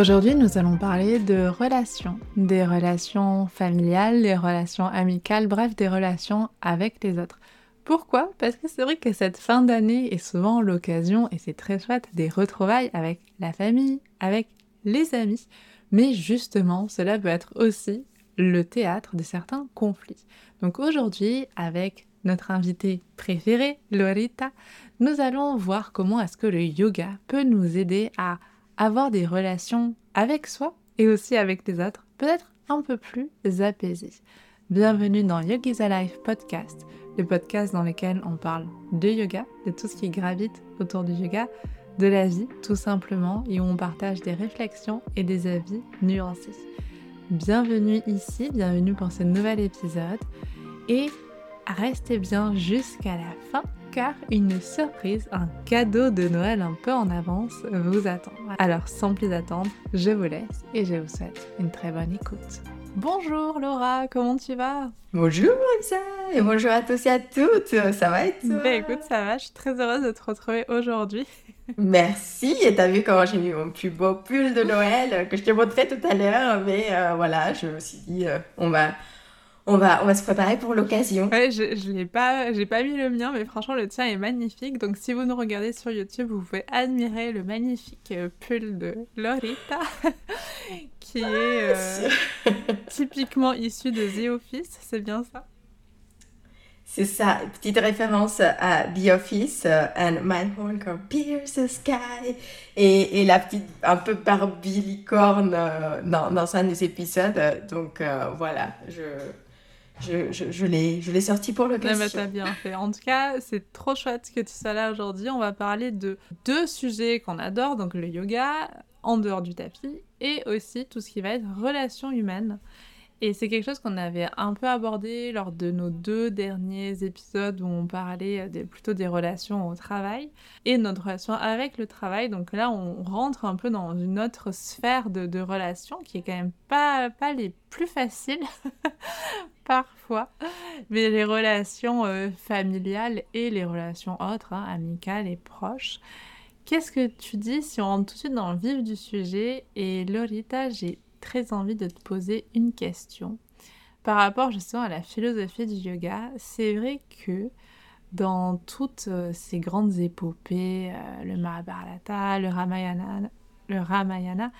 Aujourd'hui, nous allons parler de relations, des relations familiales, des relations amicales, bref, des relations avec les autres. Pourquoi? Parce que c'est vrai que cette fin d'année est souvent l'occasion, et c'est très chouette, des retrouvailles avec la famille, avec les amis. Mais justement, cela peut être aussi le théâtre de certains conflits. Donc aujourd'hui, avec notre invitée préférée, Lorita, nous allons voir comment est-ce que le yoga peut nous aider à avoir des relations avec soi et aussi avec les autres, peut-être un peu plus apaisées. Bienvenue dans Yogi's Alive Podcast, le podcast dans lequel on parle de yoga, de tout ce qui gravite autour du yoga, de la vie tout simplement, et où on partage des réflexions et des avis nuancés. Bienvenue ici, bienvenue pour ce nouvel épisode, et restez bien jusqu'à la fin car une surprise, un cadeau de Noël un peu en avance vous attend. Alors sans plus attendre, je vous laisse et je vous souhaite une très bonne écoute. Bonjour Laura, comment tu vas? Bonjour Lisa et bonjour à tous et à toutes, ça va être Ben écoute, ça va, je suis très heureuse de te retrouver aujourd'hui. Merci, et t'as vu comment j'ai mis mon plus beau pull de Noël que je te montrais tout à l'heure, mais euh, voilà, je me suis dit, euh, on va on va, on va se préparer pour l'occasion. Ouais, je, je l'ai pas, j'ai pas mis le mien, mais franchement le tien est magnifique. Donc si vous nous regardez sur YouTube, vous pouvez admirer le magnifique euh, pull de Lorita, qui est euh, typiquement issu de The Office. C'est bien ça? C'est ça, petite référence à The Office, euh, and my pierce the sky. Et, et, la petite, un peu Barbie licorne dans, dans un des épisodes. Donc voilà, je, je, je, je l'ai sorti pour l'occasion. bah, t'as bien fait. En tout cas, c'est trop chouette que tu sois là aujourd'hui. On va parler de deux sujets qu'on adore, donc le yoga en dehors du tapis et aussi tout ce qui va être relations humaines. Et c'est quelque chose qu'on avait un peu abordé lors de nos deux derniers épisodes où on parlait plutôt des relations au travail et notre relation avec le travail. Donc là, on rentre un peu dans une autre sphère de, relations qui est quand même pas, pas les plus faciles parfois, mais les relations euh, familiales et les relations autres, hein, amicales et proches. Qu'est-ce que tu dis si on rentre tout de suite dans le vif du sujet? Et Lorita, j'ai très envie de te poser une question par rapport justement à la philosophie du yoga. C'est vrai que dans toutes euh, ces grandes épopées, euh, le Mahabharata, le Ramayana, le Ramayana,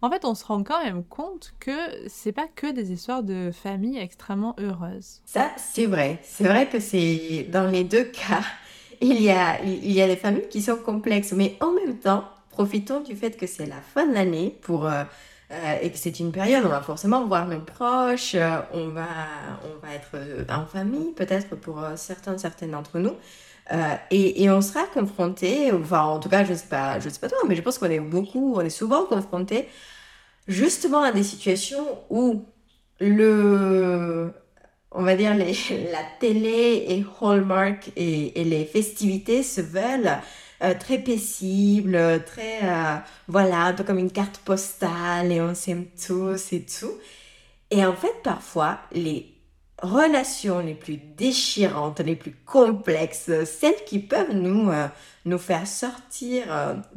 en fait, on se rend quand même compte que c'est pas que des histoires de famille extrêmement heureuses. Ça, c'est vrai. C'est vrai que c'est dans les deux cas, il y a il y a des familles qui sont complexes, mais en même temps, profitons du fait que c'est la fin de l'année pour euh, euh, et que c'est une période où on va forcément voir nos proches, euh, on, va, on va être euh, en famille, peut-être pour certains, certaines d'entre nous. Et, et, on sera confronté, enfin en tout cas je sais pas, je sais pas toi, mais je pense qu'on est beaucoup, on est souvent confronté justement à des situations où le, on va dire les, la télé et Hallmark et, et les festivités se veulent euh, très paisible, très, euh, voilà, un peu comme une carte postale et on s'aime tous et tout. Et en fait, parfois, les relations les plus déchirantes, les plus complexes, celles qui peuvent nous, euh, nous faire sortir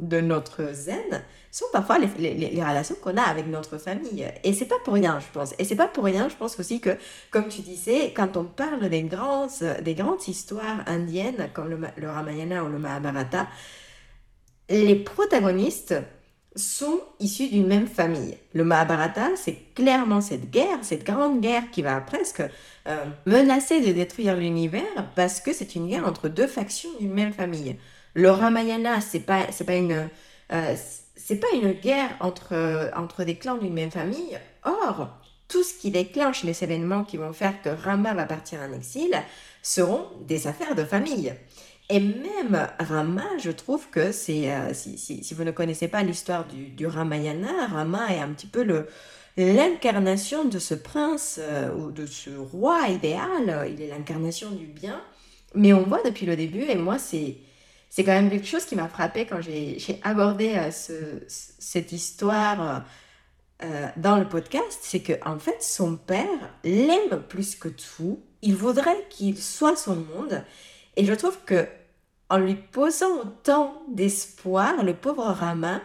de notre zen, sont parfois les, les, relations qu'on a avec notre famille. Et c'est pas pour rien, je pense. Et c'est pas pour rien, je pense aussi que, comme tu disais, quand on parle des, grands, des grandes histoires indiennes, comme le, le Ramayana ou le Mahabharata, les protagonistes sont issus d'une même famille. Le Mahabharata, c'est clairement cette guerre, cette grande guerre qui va presque euh, menacer de détruire l'univers parce que c'est une guerre entre deux factions d'une même famille. Le Ramayana, c'est pas, c'est pas une, euh, c'est pas une guerre entre, entre des clans d'une même famille. Or, tout ce qui déclenche les événements qui vont faire que Rama va partir en exil seront des affaires de famille. Et même Rama, je trouve que c'est, euh, si, si, vous ne connaissez pas l'histoire du, du, Ramayana, Rama est un petit peu l'incarnation de ce prince euh, ou de ce roi idéal. Il est l'incarnation du bien. Mais on voit depuis le début, et moi, c'est, c'est quand même quelque chose qui m'a frappé quand j'ai abordé euh, ce, cette histoire euh, dans le podcast, c'est que en fait son père l'aime plus que tout. Il voudrait qu'il soit son monde, et je trouve que en lui posant autant d'espoir, le pauvre Rama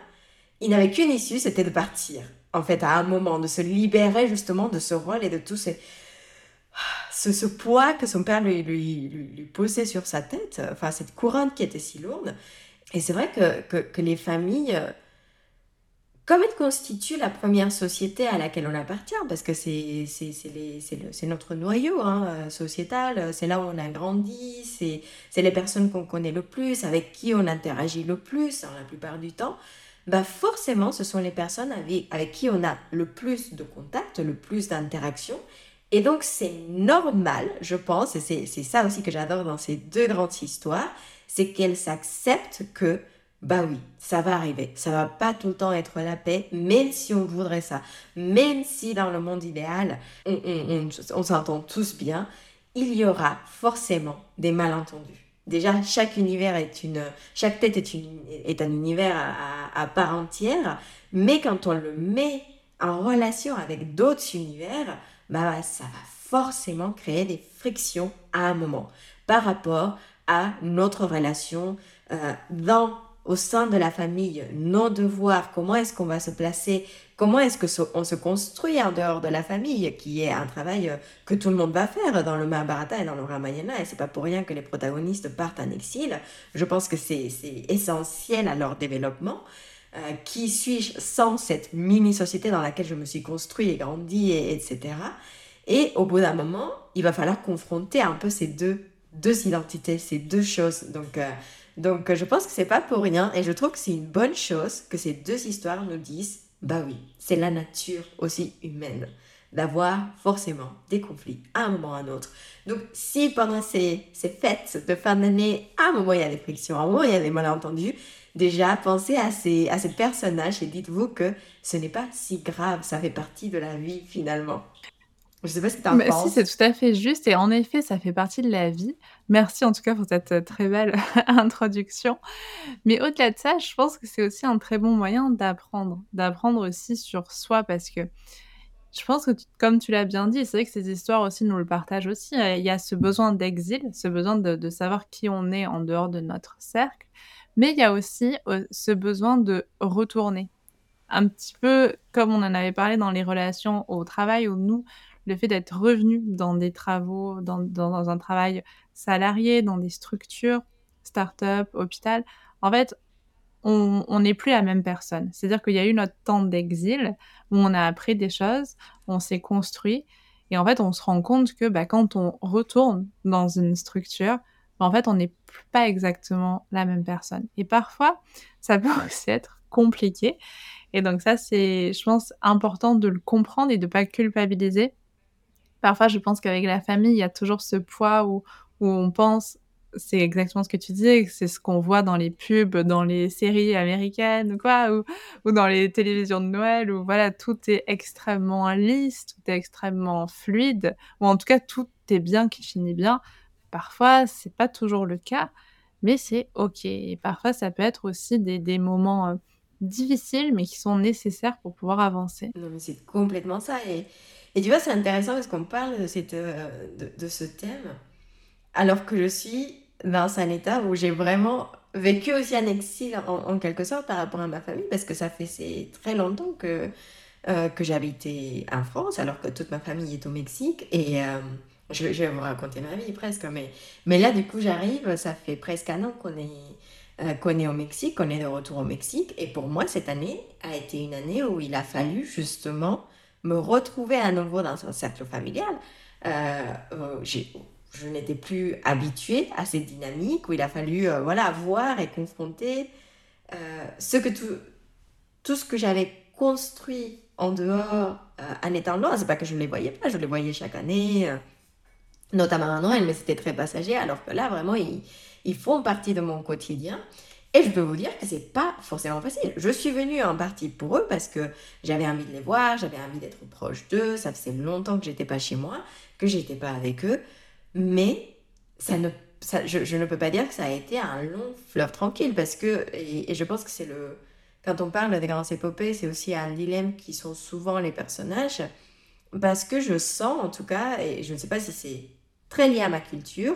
il n'avait qu'une issue, c'était de partir. En fait, à un moment, de se libérer justement de ce rôle et de tout ce, ce, poids que son père lui, lui, lui, posait sur sa tête, enfin cette couronne qui était si lourde. Et c'est vrai que, que, les familles, comme elles constituent la première société à laquelle on appartient, parce que c'est notre noyau hein, sociétal, c'est là où on a grandi, c'est les personnes qu'on connaît le plus, avec qui on interagit le plus hein, la plupart du temps, bah forcément, ce sont les personnes avec, avec qui on a le plus de contact, le plus d'interaction. Et donc, c'est normal, je pense, et c'est ça aussi que j'adore dans ces deux grandes histoires, c'est qu'elles s'acceptent que, bah oui, ça va arriver. Ça va pas tout le temps être la paix, même si on voudrait ça. Même si dans le monde idéal, on, on, on s'entend tous bien, il y aura forcément des malentendus. Déjà, chaque univers est une, chaque tête est, une, est un univers à, part entière, mais quand on le met en relation avec d'autres univers, bah, ça va forcément créer des frictions à un moment par rapport à notre relation euh, dans au sein de la famille, nos devoirs, comment est-ce qu'on va se placer, comment est-ce qu'on se construit en dehors de la famille, qui est un travail euh, que tout le monde va faire dans le Mahabharata et dans le Ramayana, et c'est pas pour rien que les protagonistes partent en exil. Je pense que c'est essentiel à leur développement. Euh, qui suis-je sans cette mini-société dans laquelle je me suis construit et grandi, et, etc. Et au bout d'un moment, il va falloir confronter un peu ces deux, deux identités, ces deux choses. Donc, euh, donc je pense que c'est pas pour rien et je trouve que c'est une bonne chose que ces deux histoires nous disent bah oui, c'est la nature aussi humaine d'avoir forcément des conflits à un moment ou à un autre. Donc si pendant ces, ces fêtes de fin d'année, à un moment il y a des frictions, à un moment il y a des malentendus, déjà pensez à ces, à ces personnages et dites-vous que ce n'est pas si grave, ça fait partie de la vie finalement. Je sais pas ce que tu en penses. Si, c'est tout à fait juste. Et en effet, ça fait partie de la vie. Merci en tout cas pour cette euh, très belle introduction. Mais au-delà de ça, je pense que c'est aussi un très bon moyen d'apprendre. D'apprendre aussi sur soi parce que je pense que, comme tu l'as bien dit, c'est vrai que ces histoires aussi nous le partagent aussi. Il y a ce besoin d'exil, ce besoin de, de, savoir qui on est en dehors de notre cercle. Mais il y a aussi euh, ce besoin de retourner. Un petit peu comme on en avait parlé dans les relations au travail où nous, le fait d'être revenu dans des travaux, dans, dans, un travail salarié, dans des structures, start-up, hôpital, en fait, on n'est plus la même personne. C'est-à-dire qu'il y a eu notre temps d'exil où on a appris des choses, on s'est construit, et en fait, on se rend compte que bah, quand on retourne dans une structure, en fait, on n'est pas exactement la même personne. Et parfois, ça peut aussi être compliqué. Et donc ça, c'est, je pense, important de le comprendre et de pas culpabiliser Parfois, je pense qu'avec la famille, il y a toujours ce poids où, on pense, c'est exactement ce que tu disais, c'est ce qu'on voit dans les pubs, dans les séries américaines ou quoi, ou, ou, dans les télévisions de Noël, où voilà, tout est extrêmement lisse, tout est extrêmement fluide, ou en tout cas, tout est bien qui finit bien. Parfois, c'est pas toujours le cas, mais c'est ok. Et parfois, ça peut être aussi des, des moments euh, difficiles, mais qui sont nécessaires pour pouvoir avancer. Non, mais c'est complètement ça. Et et tu vois, c'est intéressant parce qu'on parle de, cette, euh, de, ce thème, alors que je suis dans un état où j'ai vraiment vécu aussi un exil en, quelque sorte par rapport à ma famille, parce que ça fait très longtemps que, euh, que j'habitais en France, alors que toute ma famille est au Mexique. Et euh, je, vais vous raconter ma vie presque, mais, mais là, du coup, j'arrive, ça fait presque un an qu'on est, qu'on est au Mexique, qu'on est de retour au Mexique. Et pour moi, cette année a été une année où il a fallu justement me retrouver à nouveau dans un cercle familial, euh, euh, je n'étais plus habituée à cette dynamique où il a fallu euh, voilà, voir et confronter ce que tout, tout ce que j'avais construit en dehors en étant loin. C'est pas que je ne les voyais pas, je les voyais chaque année, notamment à Noël, mais c'était très passager, alors que là, vraiment, ils, font partie de mon quotidien. Et je peux vous dire que c'est pas forcément facile. Je suis venue en partie pour eux parce que j'avais envie de les voir, j'avais envie d'être proche d'eux. Ça faisait longtemps que j'étais pas chez moi, que j'étais pas avec eux. Mais ça ne, ça, je, ne peux pas dire que ça a été un long fleuve tranquille parce que, et, je pense que c'est le, quand on parle des grandes épopées, c'est aussi un dilemme qui sont souvent les personnages. Parce que je sens, en tout cas, et je ne sais pas si c'est très lié à ma culture,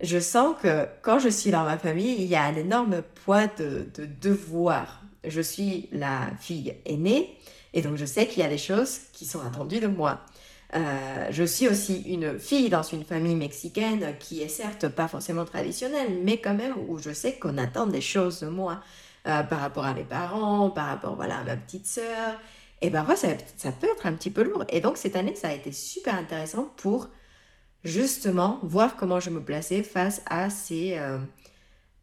je sens que quand je suis dans ma famille, il y a un énorme poids de, de devoir. je suis la fille aînée et donc je sais qu'il y a des choses qui sont attendues de moi. Euh, je suis aussi une fille dans une famille mexicaine qui est certes pas forcément traditionnelle, mais quand même où je sais qu'on attend des choses de moi euh, par rapport à mes parents, par rapport voilà, à ma petite sœur. Et parfois, ça, ça peut être un petit peu lourd. Et donc, cette année, ça a été super intéressant pour justement voir comment je me plaçais face à ces, euh,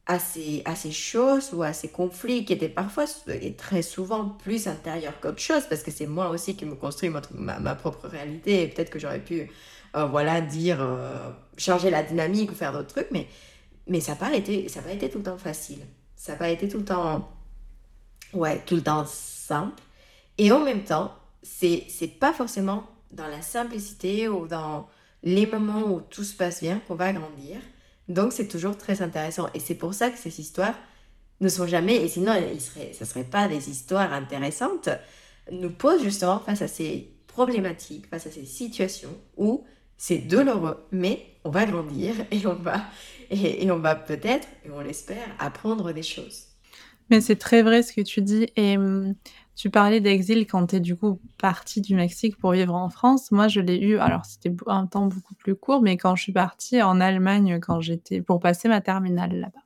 à ces, à ces choses ou à ces conflits qui étaient parfois et très souvent plus intérieurs qu'autre chose parce que c'est moi aussi qui me construis ma, ma, propre réalité. Et peut-être que j'aurais pu euh, voilà dire euh, changer la dynamique ou faire d'autres trucs mais mais ça n'a pas été ça tout le temps facile. Ça n'a pas été tout le temps ouais tout le temps simple. Et en même temps c'est c'est pas forcément dans la simplicité ou dans les moments où tout se passe bien qu'on va grandir donc c'est toujours très intéressant. Et c'est pour ça que ces histoires ne sont jamais, et sinon ce ne seraient pas des histoires intéressantes, nous posent justement face à ces problématiques, face à ces situations où c'est douloureux, mais on va grandir et on va, et, et on va peut-être, et on l'espère, apprendre des choses. Mais c'est très vrai ce que tu dis. Et hum, tu parlais d'exil quand tu es du coup partie du Mexique pour vivre en France. Moi, je l'ai eu, alors c'était un temps beaucoup plus court, mais quand je suis partie en Allemagne, quand j'étais pour passer ma terminale là-bas.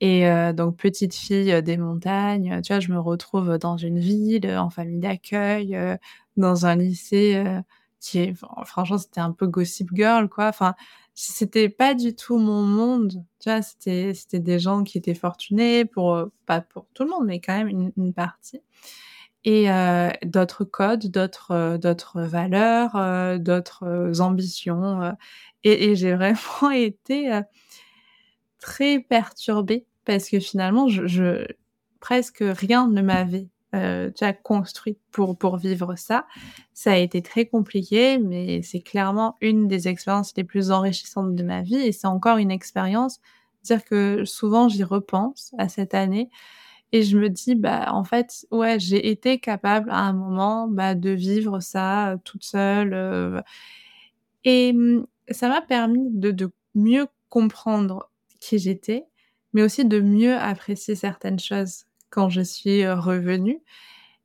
Et euh, donc petite fille euh, des montagnes, tu vois, je me retrouve dans une ville, en famille d'accueil, euh, dans un lycée qui est, franchement, c'était un peu gossip girl, quoi. Enfin, c'était pas du tout mon monde. Tu vois, c'était, c'était des gens qui étaient fortunés pour, pas pour tout le monde, mais quand même une, une partie. Et euh, d'autres codes, d'autres, euh, d'autres valeurs, euh, d'autres ambitions. et, et j'ai vraiment été très perturbée parce que finalement, je, je presque rien ne m'avait euh, déjà construit pour, pour vivre ça. Ça a été très compliqué, mais c'est clairement une des expériences les plus enrichissantes de ma vie et c'est encore une expérience. Dire que souvent j'y repense à cette année et je me dis, bah, en fait, ouais, j'ai été capable à un moment bah, de vivre ça euh, toute seule. Euh, et mmh, ça m'a permis de, de mieux comprendre qui j'étais, mais aussi de mieux apprécier certaines choses quand je suis revenue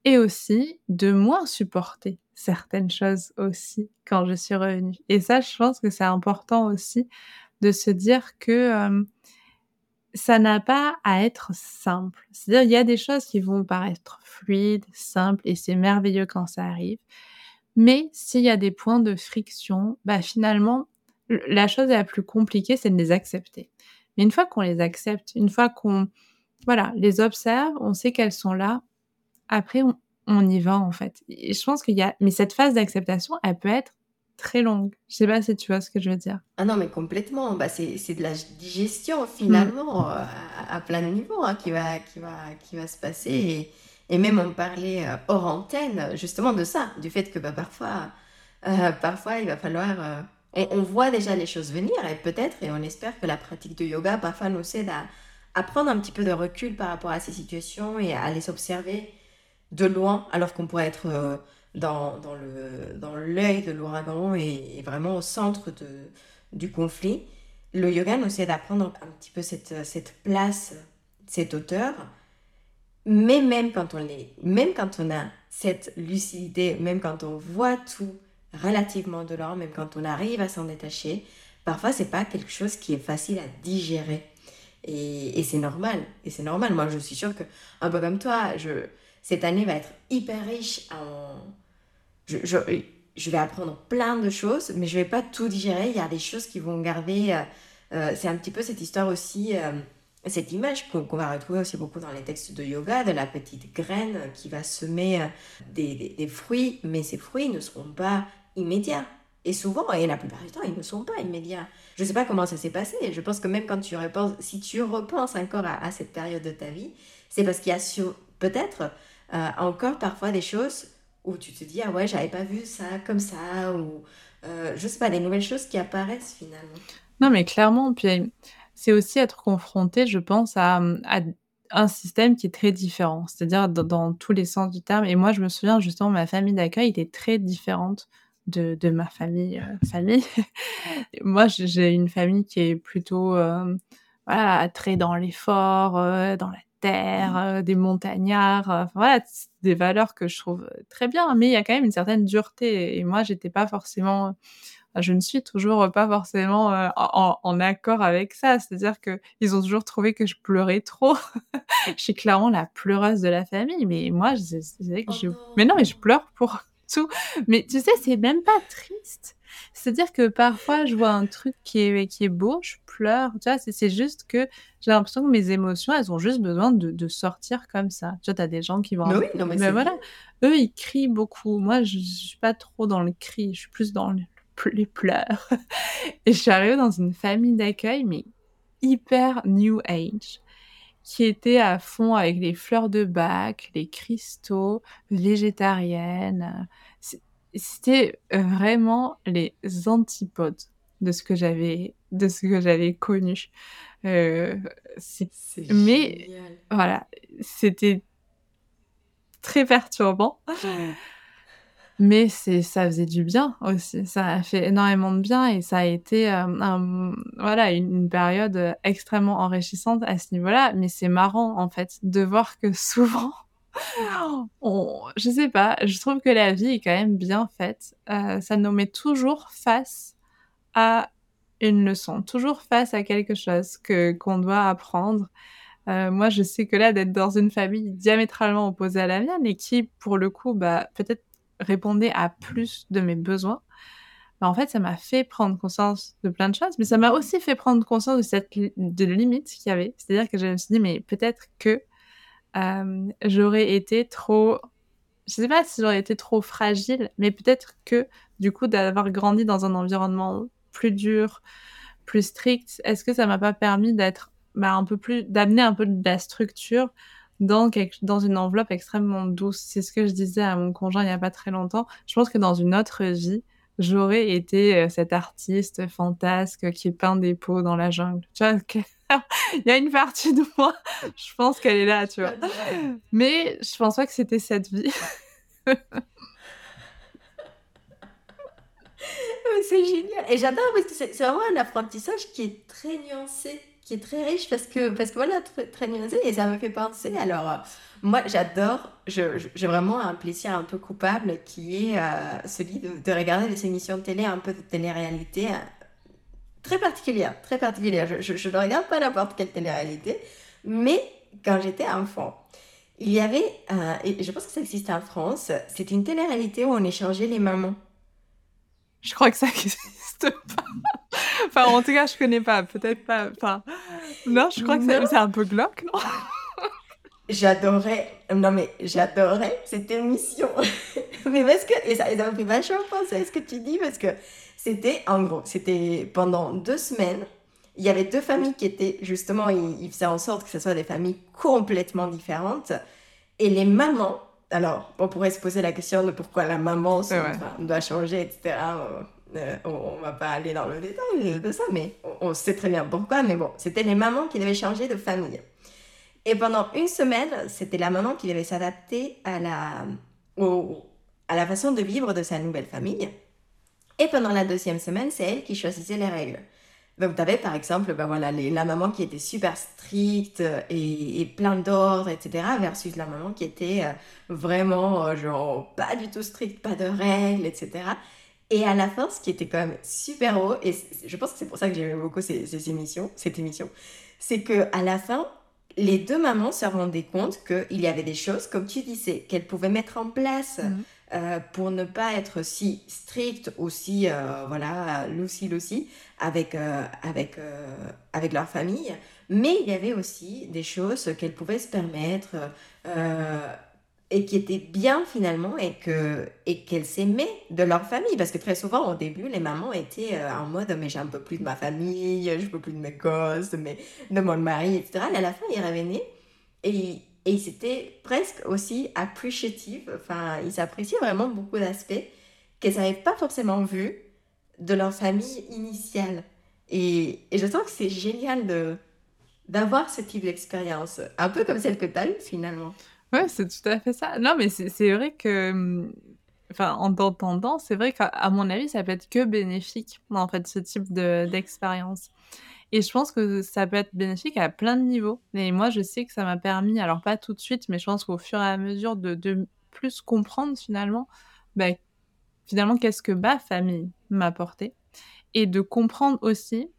et aussi de moins supporter certaines choses aussi quand je suis revenue. Et ça, je pense que c'est important aussi de se dire que ça n'a pas à être simple. C'est-à-dire, il y a des choses qui vont paraître fluides, simples, et c'est merveilleux quand ça arrive. Mais s'il y a des points de friction, bah finalement, la chose la plus compliquée, c'est de les accepter. Mais une fois qu'on les accepte, une fois qu'on voilà, les observe, on sait qu'elles sont là. Après, on, y va en fait. Et je pense qu'il y a, mais cette phase d'acceptation, elle peut être très longue. Je sais pas si tu vois ce que je veux dire. Ah non, mais complètement. Bah, c'est de la digestion finalement mm. euh, à, plein de niveaux hein, qui, va, qui, va, qui va se passer. Et, et même on parlait euh, hors antenne justement de ça, du fait que bah, parfois, euh, parfois il va falloir... On, on, voit déjà les choses venir et peut-être, et on espère que la pratique de yoga parfois nous aide à, à prendre un petit peu de recul par rapport à ces situations et à les observer de loin, alors qu'on pourrait être euh, dans, dans, le, dans l'œil de l'ouragan et, vraiment au centre de, du conflit. Le yoga nous aide à prendre un petit peu cette, cette place, cette hauteur, mais même quand on les, même quand on a cette lucidité, même quand on voit tout relativement de l'or, même quand on arrive à s'en détacher, parfois c'est pas quelque chose qui est facile à digérer. Et, c'est normal. Et c'est normal. Moi, je suis sûre que, un peu comme toi, je, cette année va être hyper riche en. Je, je, je vais apprendre plein de choses, mais je vais pas tout digérer. Il y a des choses qui vont garder. Euh, euh c'est un petit peu cette histoire aussi, euh, cette image qu'on va retrouver aussi beaucoup dans les textes de yoga, de la petite graine qui va semer des, des fruits, mais ces fruits ne seront pas immédiats. Et souvent, et la plupart du temps, ils ne sont pas immédiats. Je ne sais pas comment ça s'est passé. Je pense que même quand tu repenses, si tu repenses encore à, cette période de ta vie, c'est parce qu'il y a peut-être euh, encore parfois des choses où tu te dis ah ouais j'avais pas vu ça comme ça ou euh, je sais pas des nouvelles choses qui apparaissent finalement. Non mais clairement puis c'est aussi être confronté je pense à, un système qui est très différent c'est-à-dire dans, dans, tous les sens du terme et moi je me souviens justement ma famille d'accueil était très différente de, de ma famille. Euh, famille. Moi, j'ai une famille qui est plutôt, euh, voilà, très dans l'effort, euh, dans la terre, des montagnards. Voilà, des valeurs que je trouve très bien, mais il y a quand même une certaine dureté. Et moi, j'étais pas forcément je ne suis toujours pas forcément en, accord avec ça. C'est-à-dire que ils ont toujours trouvé que je pleurais trop. je suis clairement la pleureuse de la famille, mais moi, je, que je... Oh mais non, mais je pleure pour tout. Mais tu sais, c'est même pas triste. C'est-à-dire que parfois, je vois un truc qui est, qui est beau, je pleure. Tu vois, c'est juste que j'ai l'impression que mes émotions, elles ont juste besoin de, de sortir comme ça. Tu vois, t'as des gens qui vont. Mais oui, non, mais, mais voilà. Eux, ils crient beaucoup. Moi, je, je suis pas trop dans le cri. Je suis plus dans les pleurs. Et je suis arrivée dans une famille d'accueil, mais hyper new age qui était à fond avec les fleurs de bac, les cristaux, végétariennes, c'était vraiment les antipodes de ce que j'avais de ce que j'avais connu. Euh, mais voilà, c'était très perturbant. Mais c'est ça faisait du bien aussi. Ça a fait énormément de bien et ça a été euh, voilà une, période extrêmement enrichissante à ce niveau-là. Mais c'est marrant en fait de voir que souvent on, je sais pas, je trouve que la vie est quand même bien faite. Euh, ça nous met toujours face à une leçon, toujours face à quelque chose que qu'on doit apprendre. Euh, moi, je sais que là, d'être dans une famille diamétralement opposée à la mienne et qui, pour le coup, bah, peut-être répondait à plus de mes besoins, bah, en fait, ça m'a fait prendre conscience de plein de choses, mais ça m'a aussi fait prendre conscience de cette de limite qu'il y avait. C'est-à-dire que je me suis dit, mais peut-être que j'aurais été trop, je sais pas si j'aurais été trop fragile, mais peut-être que du coup d'avoir grandi dans un environnement plus dur, plus strict, est-ce que ça m'a pas permis d'être bah, un peu plus, d'amener un peu de la structure dans, dans une enveloppe extrêmement douce. C'est ce que je disais à mon conjoint il y a pas très longtemps. Je pense que dans une autre vie, j'aurais été euh, cet artiste fantasque qui peint des peaux dans la jungle. Tu vois, il y a une partie de moi, je pense qu'elle est là, tu vois. Mais je pense pas que c'était cette vie. c'est génial. Et j'adore parce que c'est vraiment un apprentissage qui est très nuancé, qui est très riche parce que, parce que voilà, très, très nuancé et ça me fait penser. Alors, euh, moi, j'adore, j'ai vraiment un plaisir un peu coupable qui est euh, celui de, de, regarder des émissions de télé, un peu de télé-réalité, très particulière, très particulière. Je, ne regarde pas n'importe quelle télé-réalité, mais quand j'étais enfant, il y avait, euh, et je pense que ça existe en France, c'est une télé-réalité où on échangeait les mamans. Je crois que ça n'existe pas. Enfin, en tout cas, je connais pas. Peut-être pas. Enfin, non, je crois que c'est un peu glauque, non? J'adorais, non mais j'adorais cette émission. mais parce que, et ça, ça me fait vachement penser à ce que tu dis, parce que c'était, en gros, c'était pendant deux semaines. Il y avait deux familles qui étaient, justement, ils, faisaient en sorte que ce soit des familles complètement différentes. Et les mamans, alors, on pourrait se poser la question de pourquoi la maman doit changer, etc. Euh, on, va pas aller dans le détail de ça, mais on, sait très bien pourquoi. Mais bon, c'était les mamans qui devaient changer de famille. Et pendant une semaine, c'était la maman qui devait s'adapter à la, à la façon de vivre de sa nouvelle famille. Et pendant la deuxième semaine, c'est elle qui choisissait les règles. Donc, tu avais par exemple ben voilà, la maman qui était super stricte et, et plein d'ordre, etc., versus la maman qui était euh, vraiment, euh, genre, pas du tout stricte, pas de règles, etc. Et à la fin, ce qui était quand même super haut, et je pense que c'est pour ça que j'aimais beaucoup ces, émissions, cette émission, c'est que à la fin, les deux mamans se rendaient compte qu'il y avait des choses, comme tu disais, qu'elles pouvaient mettre en place. Mhm. Euh, pour ne pas être si strict aussi euh, voilà Lucy Lucy avec euh, avec avec leur famille mais il y avait aussi des choses qu'elles pouvaient se permettre et qui étaient bien finalement et que et qu'elles s'aimaient de leur famille parce que très souvent au début les mamans étaient en mode mais j'ai un peu plus de ma famille je peux plus de mes gosses mes, de mon mari etc et à la fin ils revenaient et et c'était presque aussi appreciative, enfin, ils appréciaient vraiment beaucoup d'aspects qu'elles n'avaient pas forcément vus de leur famille initiale. Et, et je trouve que c'est génial de d'avoir ce type d'expérience, un peu comme celle que tu as eue finalement. Ouais, c'est tout à fait ça. Non, mais c'est vrai que, enfin, en t'entendant, c'est vrai qu'à mon avis, ça peut être que bénéfique, en fait, ce type d'expérience. Et je pense que ça peut être bénéfique à plein de niveaux. Et moi, je sais que ça m'a permis, alors pas tout de suite, mais je pense qu'au fur et à mesure de, de plus comprendre finalement, bah, finalement, qu'est-ce que ma famille m'a apporté. Et de comprendre aussi,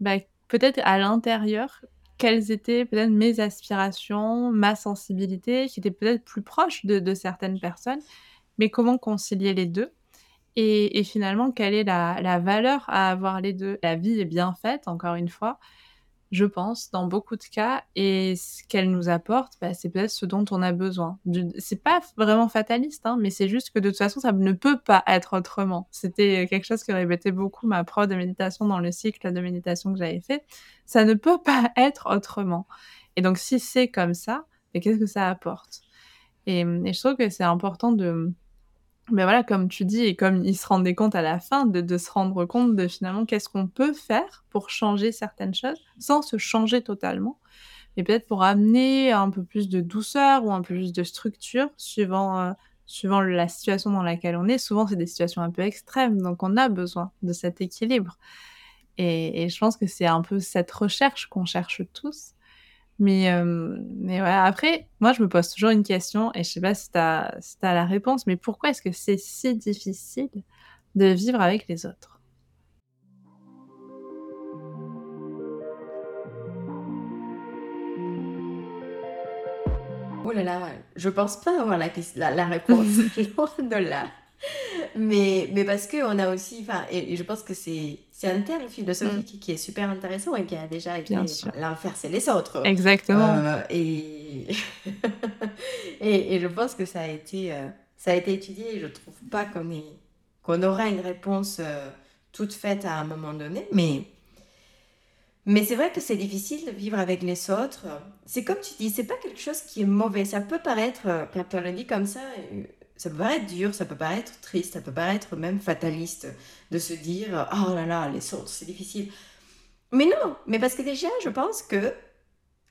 bah, peut-être à l'intérieur, quelles étaient peut-être mes aspirations, ma sensibilité, qui était peut-être plus proche de, certaines personnes, mais comment concilier les deux et, finalement, quelle est la, valeur à avoir les deux? La vie est bien faite, encore une fois, je pense, dans beaucoup de cas. Et ce qu'elle nous apporte, bah, c'est peut-être ce dont on a besoin. C'est pas vraiment fataliste, hein, mais c'est juste que de toute façon, ça ne peut pas être autrement. C'était quelque chose que répétait beaucoup ma prof de méditation dans le cycle de méditation que j'avais fait. Ça ne peut pas être autrement. Et donc, si c'est comme ça, qu'est-ce que ça apporte? Et, et je trouve que c'est important de mais voilà, comme tu dis, et comme ils se rendaient compte à la fin, de, se rendre compte de finalement qu'est-ce qu'on peut faire pour changer certaines choses sans se changer totalement, mais peut-être pour amener un peu plus de douceur ou un peu plus de structure suivant, euh, suivant la situation dans laquelle on est. Souvent, c'est des situations un peu extrêmes, donc on a besoin de cet équilibre. et je pense que c'est un peu cette recherche qu'on cherche tous. Mais, euh, mais ouais, après, moi, je me pose toujours une question, et je sais pas si tu as, si as la réponse, mais pourquoi est-ce que c'est si difficile de vivre avec les autres? Oh là là, je pense pas avoir la, la, la réponse, loin de là. Mais, mais parce qu'on a aussi, enfin, et, je pense que c'est, un terme philosophique mm. qui est super intéressant et qui a déjà été l'enfer, c'est les autres. Exactement. Euh, et... et, et, je pense que ça a été, euh, ça a été étudié et je trouve pas qu'on, qu'on aura une réponse euh, toute faite à un moment donné, mais. Mais c'est vrai que c'est difficile de vivre avec les autres. C'est comme tu dis, c'est pas quelque chose qui est mauvais. Ça peut paraître, quand on le dit comme ça, ça peut paraître dur, ça peut paraître triste, ça peut paraître même fataliste de se dire oh là là, les autres, c'est difficile. Mais non, mais parce que déjà, je pense que,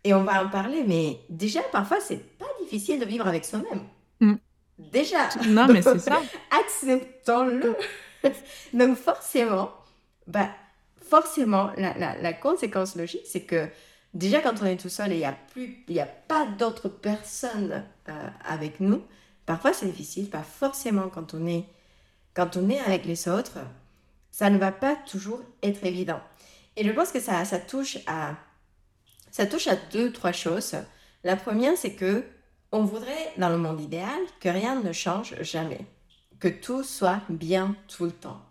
et on va en parler, mais déjà, parfois, c'est pas difficile de vivre avec soi-même. Mm. Déjà. Non, mais c'est ça. Acceptons-le. Donc, forcément, bah, forcément, la, la, la conséquence logique, c'est que déjà, quand on est tout seul et il n'y a, plus, a pas d'autres personnes euh, avec nous, Parfois, c'est difficile, pas forcément quand on est quand on est avec les autres, ça ne va pas toujours être évident. Et je pense que ça, ça touche à ça touche à deux trois choses. La première, c'est que on voudrait dans le monde idéal que rien ne change jamais, que tout soit bien tout le temps.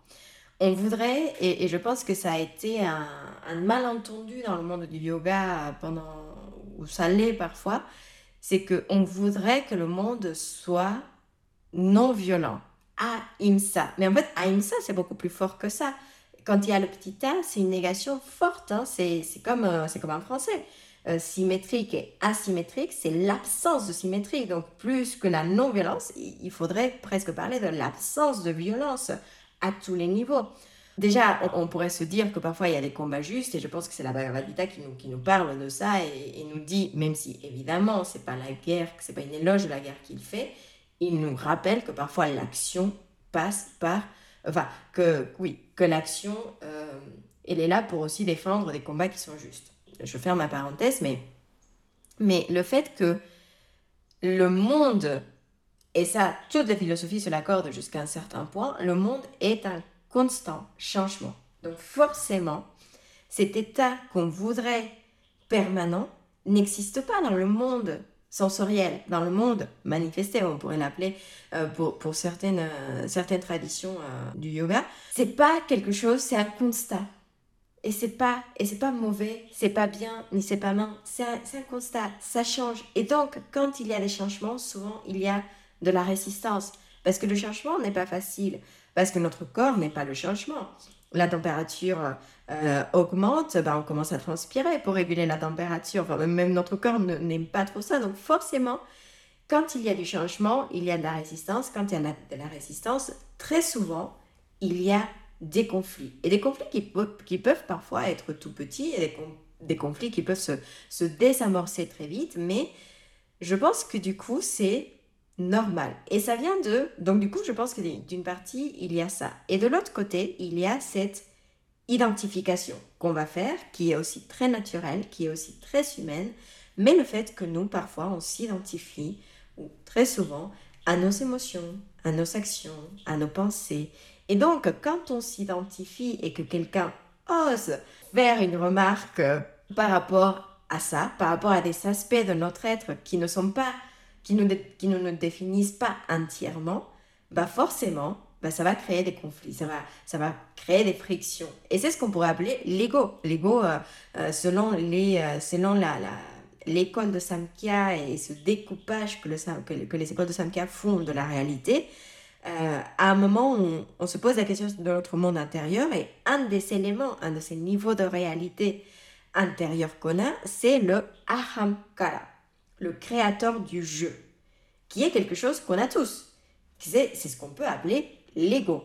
On voudrait, et, je pense que ça a été un, un, malentendu dans le monde du yoga pendant, ou ça l'est parfois, c'est qu'on voudrait que le monde soit non violent. Ahimsa. Mais en fait, ahimsa, c'est beaucoup plus fort que ça. Quand il y a le petit a, c'est une négation forte. Hein. C'est comme, euh, comme en français. Euh, symétrique et asymétrique, c'est l'absence de symétrie. Donc, plus que la non-violence, il faudrait presque parler de l'absence de violence à tous les niveaux. Déjà, on, pourrait se dire que parfois il y a des combats justes, et je pense que c'est la Bhagavad Gita qui nous, qui nous parle de ça et, nous dit, même si évidemment c'est pas la guerre, c'est pas une éloge de la guerre qu'il fait, il nous rappelle que parfois l'action passe par, enfin que oui, que l'action, euh, elle est là pour aussi défendre des combats qui sont justes. Je ferme ma parenthèse, mais mais le fait que le monde et ça, toutes les philosophies se l'accordent jusqu'à un certain point, le monde est un constant changement. Donc forcément, cet état qu'on voudrait permanent n'existe pas dans le monde sensoriel, dans le monde manifesté, on pourrait l'appeler euh, pour, pour, certaines, euh, certaines traditions euh, du yoga. C'est pas quelque chose, c'est un constat. Et c'est pas et c'est pas mauvais, c'est pas bien, ni c'est pas mal. C'est un, un, constat, ça change. Et donc, quand il y a des changements, souvent il y a de la résistance. Parce que le changement n'est pas facile parce que notre corps n'est pas le changement. La température euh, augmente, ben on commence à transpirer pour réguler la température. Même notre corps n'aime pas trop ça. Donc forcément, quand il y a du changement, il y a de la résistance. Quand il y a de la résistance, très souvent, il y a des conflits. Et des conflits qui, peuvent parfois être tout petits, et des, conflits qui peuvent se désamorcer très vite, mais je pense que du coup, c'est normal. Et ça vient de... Donc du coup, je pense que d'une partie, il y a ça. Et de l'autre côté, il y a cette identification qu'on va faire, qui est aussi très naturelle, qui est aussi très humaine, mais le fait que nous, parfois, on s'identifie, ou très souvent, à nos émotions, à nos actions, à nos pensées. Et donc, quand on s'identifie et que quelqu'un ose faire une remarque par rapport à ça, par rapport à des aspects de notre être qui ne sont pas, qui nous, qui ne nous définissent pas entièrement, bah forcément, bah ça va créer des conflits, ça va, ça va créer des frictions. Et c'est ce qu'on pourrait appeler l'ego. L'ego, euh, euh, selon, les, euh, selon la, l'école de Samkhya et ce découpage que, le, que, les écoles de Samkhya font de la réalité, à un moment, on, on, se pose la question de notre monde intérieur et un des éléments, un de ces niveaux de réalité intérieur qu'on a, c'est le ahamkara, le créateur du jeu, qui est quelque chose qu'on a tous. C'est ce qu'on peut appeler l'ego.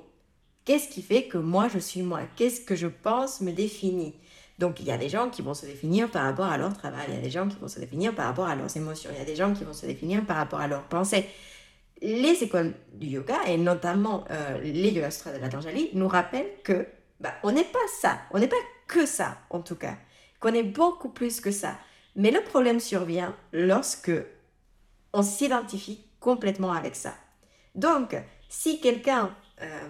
Qu'est-ce qui fait que moi je suis moi? Qu'est-ce que je pense me définit? Donc il y a des gens qui vont se définir par rapport à leur travail, il y a des gens qui vont se définir par rapport à leurs émotions, il y a des gens qui vont se définir par rapport à leurs pensées. Les écoles du yoga, et notamment euh, les yogastra de la Tanjali, nous rappellent que bah, on n'est pas ça, on n'est pas que ça en tout cas, qu'on est beaucoup plus que ça. Mais le problème survient lorsque on s'identifie complètement avec ça. Donc, si quelqu'un euh,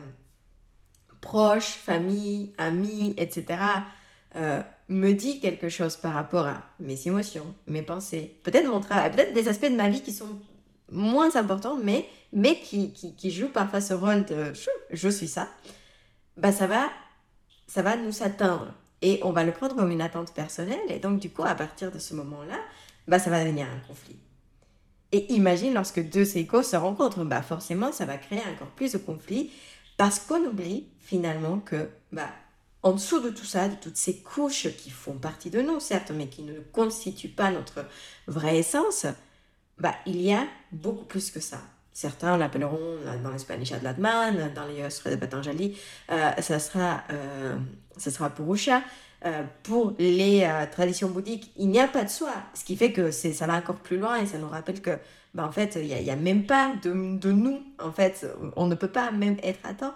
proche, famille, ami, etc., euh, me dit quelque chose par rapport à mes émotions, mes pensées, peut-être mon travail, peut-être des aspects de ma vie qui sont moins importants, mais, mais qui, qui, jouent parfois ce rôle de je suis ça, bah ça va, ça va nous atteindre. Et on va le prendre comme une attente personnelle. Et donc, du coup, à partir de ce moment-là, bah, ça va devenir un conflit. Et imagine lorsque deux égos se rencontrent, bah forcément ça va créer encore plus de conflits parce qu'on oublie finalement que bah, en dessous de tout ça, de toutes ces couches qui font partie de nous, certes, mais qui ne constituent pas notre vraie essence, bah, il y a beaucoup plus que ça. Certains l'appelleront dans l'espagnol Adlatman, dans les Yosra de Patanjali, euh, ça, sera, euh, ça sera Purusha. Euh, pour les euh, traditions bouddhiques, il n'y a pas de soi. Ce qui fait que ça va encore plus loin et ça nous rappelle que, bah, en fait, il n'y a, même pas de, nous. En fait, on ne peut pas même être à temps.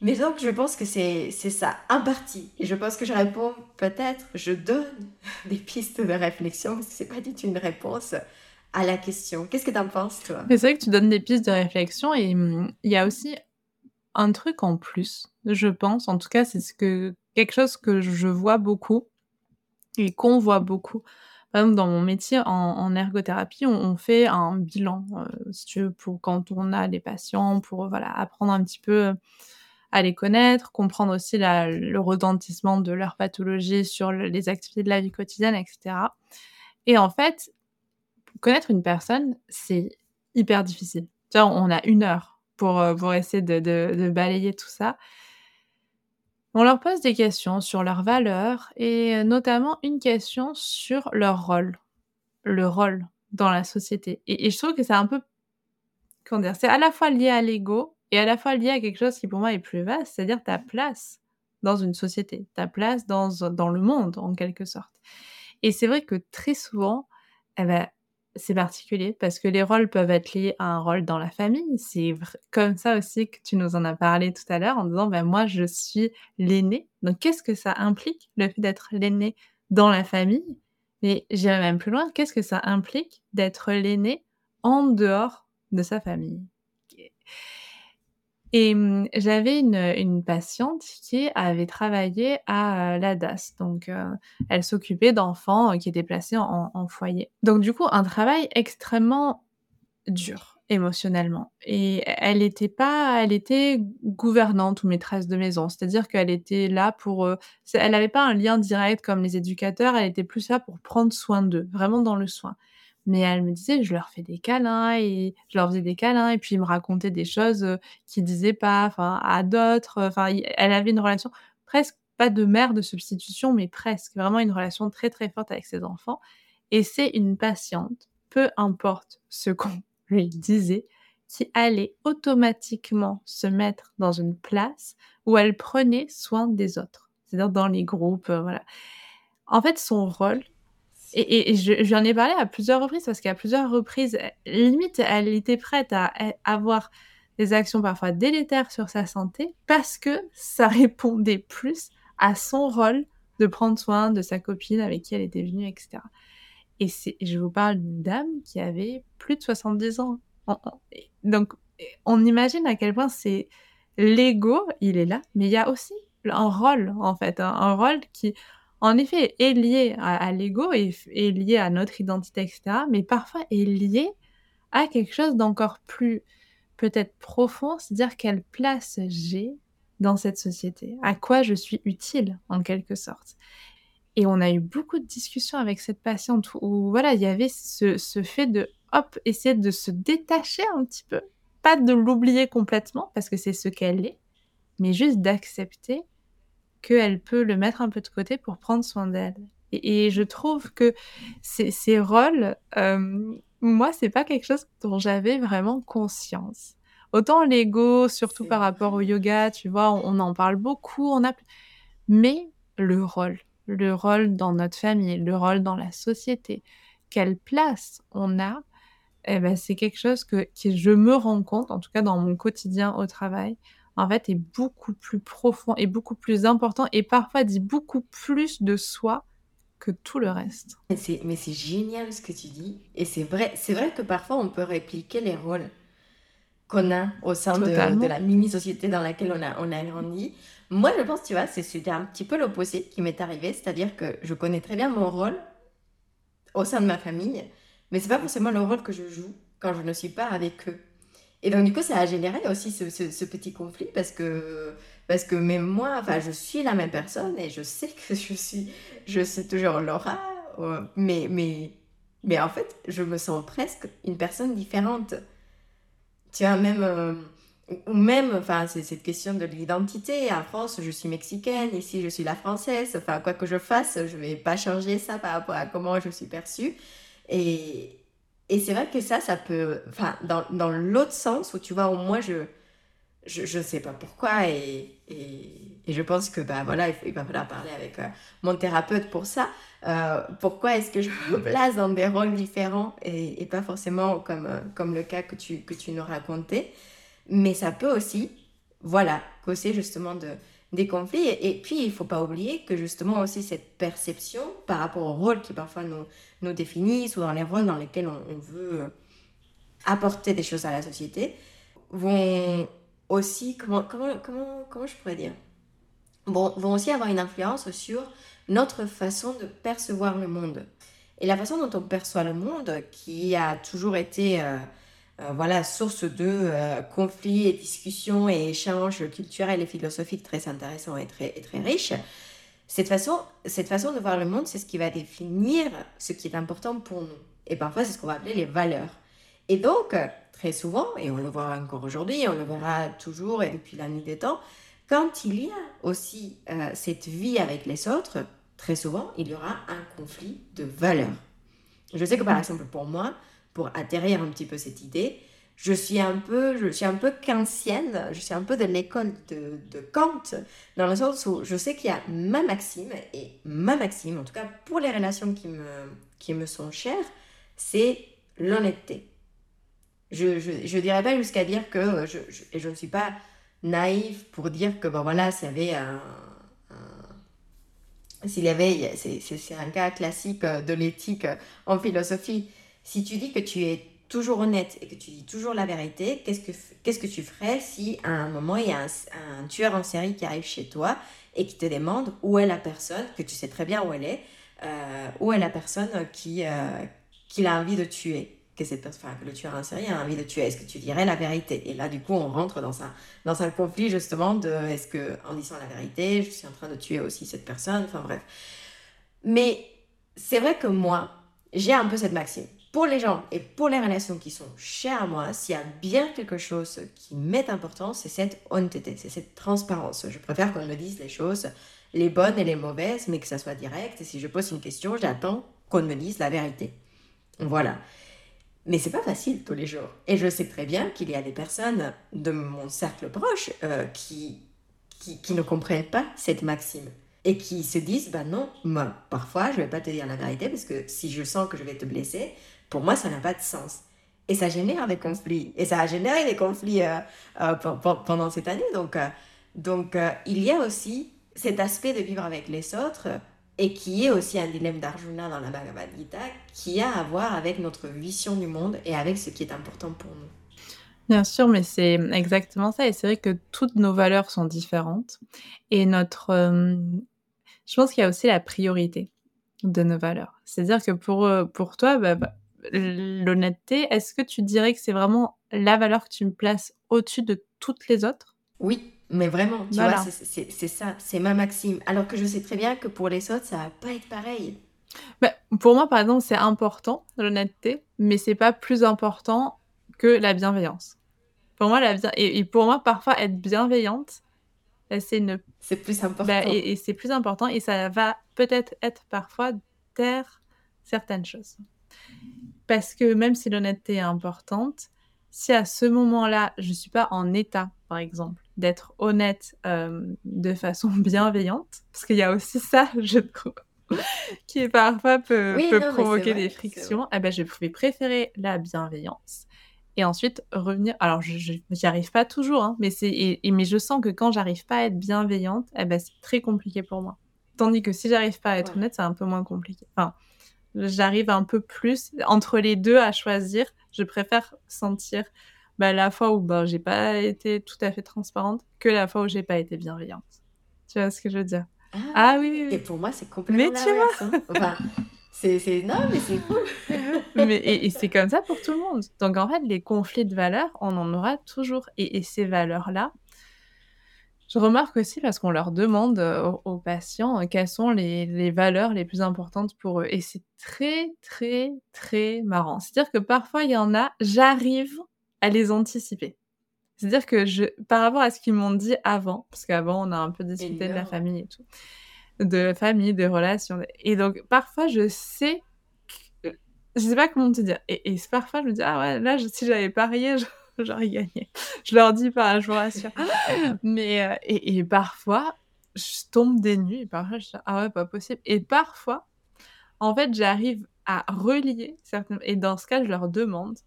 Mais donc, je pense que c'est ça, un parti. Et je pense que je réponds peut-être, je donne des pistes de réflexion, parce que c'est pas du tout une réponse à la question. Qu'est-ce que tu en penses, toi? C'est vrai que tu donnes des pistes de réflexion et hum, il y a aussi un truc en plus, je pense. En tout cas, c'est ce que quelque chose que je vois beaucoup et qu'on voit beaucoup. Par exemple, dans mon métier en, ergothérapie, on, fait un bilan, euh, si tu veux, pour quand on a des patients, pour voilà, apprendre un petit peu à les connaître, comprendre aussi le retentissement de leur pathologie sur les activités de la vie quotidienne, etc. Et en fait, connaître une personne, c'est hyper difficile. Tu on a une heure pour, euh, pour essayer de, de balayer tout ça. On leur pose des questions sur leurs valeurs et euh, notamment une question sur leur rôle, le rôle dans la société. Et, je trouve que c'est un peu, comment dire, c'est à la fois lié à l'ego et à la fois lié à quelque chose qui pour moi est plus vaste, c'est-à-dire ta place dans une société, ta place dans, dans le monde en quelque sorte. Et c'est vrai que très souvent, eh ben, c'est particulier parce que les rôles peuvent être liés à un rôle dans la famille. C'est comme ça aussi que tu nous en as parlé tout à l'heure en disant ben moi je suis l'aîné. Donc qu'est-ce que ça implique le fait d'être l'aîné dans la famille? Mais j'irai même plus loin, qu'est-ce que ça implique d'être l'aîné en dehors de sa famille? Et mmh, j'avais une, patiente qui avait travaillé à euh, l'ADAS. Donc, euh, elle s'occupait d'enfants euh, qui étaient placés en, en, foyer. Donc, du coup, un travail extrêmement dur émotionnellement. Et elle était pas, elle était gouvernante ou maîtresse de maison. C'est-à-dire qu'elle était là pour, elle n'avait pas un lien direct comme les éducateurs. Elle était plus là pour prendre soin d'eux, vraiment dans le soin. Mais elle me disait, je leur fais des câlins et je leur faisais des câlins et puis ils me racontaient des choses euh, qu'ils disaient pas, enfin, à d'autres. Enfin, elle avait une relation presque pas de mère de substitution, mais presque vraiment une relation très très forte avec ses enfants. Et c'est une patiente, peu importe ce qu'on lui disait, qui allait automatiquement se mettre dans une place où elle prenait soin des autres, c'est-à-dire dans les groupes, euh, voilà. En fait, son rôle, et, et, je, lui en ai parlé à plusieurs reprises parce qu'à plusieurs reprises, limite, elle était prête à, avoir des actions parfois délétères sur sa santé parce que ça répondait plus à son rôle de prendre soin de sa copine avec qui elle était venue, etc. Et je vous parle d'une dame qui avait plus de 70 ans. Donc, on imagine à quel point c'est l'ego, il est là, mais il y a aussi un rôle, en fait, un, rôle qui, en effet, est lié à, l'ego est lié à notre identité, etc., mais parfois est lié à quelque chose d'encore plus peut-être profond, c'est-à-dire quelle place j'ai dans cette société, à quoi je suis utile en quelque sorte. Et on a eu beaucoup de discussions avec cette patiente où voilà, il y avait ce, ce fait de hop, essayer de se détacher un petit peu, pas de l'oublier complètement parce que c'est ce qu'elle est, mais juste d'accepter qu'elle peut le mettre un peu de côté pour prendre soin d'elle. Et, je trouve que ces, ces rôles, euh, moi, c'est pas quelque chose dont j'avais vraiment conscience. Autant l'ego, surtout par rapport au yoga, tu vois, on, en parle beaucoup, on a... mais le rôle, le rôle dans notre famille, le rôle dans la société, quelle place on a, eh ben, c'est quelque chose que, que je me rends compte, en tout cas dans mon quotidien au travail, en fait, est beaucoup plus profond et beaucoup plus important et parfois dit beaucoup plus de soi que tout le reste. Mais c'est génial ce que tu dis. Et c'est vrai, c'est vrai que parfois on peut répliquer les rôles qu'on a au sein de, de, la mini-société dans laquelle on a, on a grandi. Moi, je pense, tu vois, c'est un petit peu l'opposé qui m'est arrivé, c'est-à-dire que je connais très bien mon rôle au sein de ma famille, mais c'est pas forcément le rôle que je joue quand je ne suis pas avec eux. Et donc, du coup, ça a généré aussi ce, ce, petit conflit parce que, parce que même moi, enfin, je suis la même personne et je sais que je suis, je suis toujours Laura, mais, mais, mais en fait, je me sens presque une personne différente. Tu vois, même, euh, ou même, enfin, c'est cette question de l'identité. En France, je suis mexicaine, ici, je suis la française. Enfin, quoi que je fasse, je vais pas changer ça par rapport à comment je suis perçue. Et, et c'est vrai que ça, ça peut. Enfin, dans, dans l'autre sens, où tu vois, moi, je. Je ne sais pas pourquoi, et, et, et, je pense que bah, voilà, il, va falloir parler avec euh, mon thérapeute pour ça. Euh, pourquoi est-ce que je me place dans des rôles différents et, et pas forcément comme, euh, comme le cas que tu, que tu nous racontais? Mais ça peut aussi, voilà, causer justement de, des conflits. Et, puis, il faut pas oublier que justement aussi cette perception par rapport aux rôles qui parfois nous, nous définissent ou dans les rôles dans lesquels on, veut apporter des choses à la société, vont aussi, comment, comment, comment, comment je pourrais dire, bon, vont aussi avoir une influence sur notre façon de percevoir le monde. Et la façon dont on perçoit le monde, qui a toujours été euh, euh, voilà, source de euh, conflits et discussions et échanges culturels et philosophiques très intéressants et très, très riches, cette façon, cette façon de voir le monde, c'est ce qui va définir ce qui est important pour nous. Et parfois, c'est ce qu'on va appeler les valeurs. Et donc, très souvent, et on le voit encore aujourd'hui, on le verra toujours et depuis la nuit des temps, quand il y a aussi euh, cette vie avec les autres, très souvent, il y aura un conflit de valeurs. Je sais que par exemple, pour moi, pour atterrir un petit peu cette idée, je suis un peu, je suis un peu kantienne, je suis un peu de l'école de, Kant, dans le sens où je sais qu'il y a ma maxime, et ma maxime, en tout cas pour les relations qui me, qui me sont chères, c'est l'honnêteté. Je, ne dirais pas jusqu'à dire que, je, et je ne suis pas naïve pour dire que, bon voilà, s'il y avait un, s'il y avait, c'est un cas classique de l'éthique en philosophie, si tu dis que tu es toujours honnête et que tu dis toujours la vérité, qu'est-ce que, que tu ferais si à un moment il y a un, tueur en série qui arrive chez toi et qui te demande où est la personne, que tu sais très bien où elle est, euh, où est la personne qui, euh, qu'il a envie de tuer que, cette, enfin, que le tueur en série a envie de tuer? Est-ce que tu dirais la vérité? Et là, du coup, on rentre dans un, dans un conflit justement de est-ce que en disant la vérité, je suis en train de tuer aussi cette personne? Enfin bref. Mais c'est vrai que moi, j'ai un peu cette maxime pour les gens et pour les relations qui sont chères à moi, s'il y a bien quelque chose qui m'est important, c'est cette honnêteté, c'est cette transparence. Je préfère qu'on me dise les choses, les bonnes et les mauvaises, mais que ça soit direct. Et si je pose une question, j'attends qu'on me dise la vérité. Voilà. Mais c'est pas facile tous les jours. Et je sais très bien qu'il y a des personnes de mon cercle proche euh, qui, qui, ne comprennent pas cette maxime et qui se disent bah non moi parfois je vais pas te dire la vérité parce que si je sens que je vais te blesser pour moi, ça n'a pas de sens. Et ça génère des conflits. Et ça a généré des conflits euh, euh, pendant cette année. Donc, euh, donc il y a aussi cet aspect de vivre avec les autres, et qui est aussi un dilemme d'Arjuna dans la Bhagavad Gita, qui a à voir avec notre vision du monde et avec ce qui est important pour nous. Bien sûr, mais c'est exactement ça. Et c'est vrai que toutes nos valeurs sont différentes. Et notre... Je pense qu'il y a aussi la priorité de nos valeurs. C'est-à-dire que pour, pour toi, bah, bah, l'honnêteté, est-ce que tu dirais que c'est vraiment la valeur que tu me places au-dessus de toutes les autres? Oui, mais vraiment, tu vois, c'est ça, c'est ma maxime. Alors que je sais très bien que pour les autres, ça va pas être pareil. Bah, pour moi, par exemple, c'est important, l'honnêteté, mais c'est pas plus important que la bienveillance. Pour moi, la et, pour moi, parfois, être bienveillante, bah, c'est une... C'est plus important. Bah, et, et c'est plus important, et ça va peut-être être parfois taire certaines choses. Parce que même si l'honnêteté est importante, si à ce moment-là, je suis pas en état, par exemple, d'être honnête euh, de façon bienveillante, parce qu'il y a aussi ça, je trouve, qui parfois peut, peut provoquer des frictions, eh ben, je vais préférer la bienveillance. Et ensuite, revenir. Alors, je n'y arrive pas toujours, hein, mais, et, mais je sens que quand j'arrive pas à être bienveillante, eh ben, c'est très compliqué pour moi. Tandis que si j'arrive pas à être honnête, c'est un peu moins compliqué. Enfin, j'arrive un peu plus entre les deux à choisir. Je préfère sentir bah, la fois où bah, j'ai pas été tout à fait transparente que la fois où j'ai pas été bienveillante. Tu vois ce que je veux dire? Ah, ah oui, oui, Et pour moi, c'est complètement Mais tu vois hein. c'est, Non, mais c'est cool mais, et, c'est comme ça pour tout le monde. Donc en fait, les conflits de valeurs, on en aura toujours. Et, et ces valeurs-là, je remarque aussi parce qu'on leur demande euh, aux, patients euh, quelles sont les, les, valeurs les plus importantes pour eux. Et c'est très, très, très marrant. C'est-à-dire que parfois, il y en a, j'arrive à les anticiper. C'est-à-dire que je, par rapport à ce qu'ils m'ont dit avant, parce qu'avant on a un peu discuté de la famille et tout, de la famille, des relations, et donc parfois je sais, que, je sais pas comment te dire, et, et parfois je me dis ah ouais là si j'avais parié j'aurais gagné. Je leur dis pas, je vous rassure. Mais euh, et, et, parfois je tombe des nuits, et parfois je dis ah ouais pas possible, et parfois en fait j'arrive à relier certaines, et dans ce cas je leur demande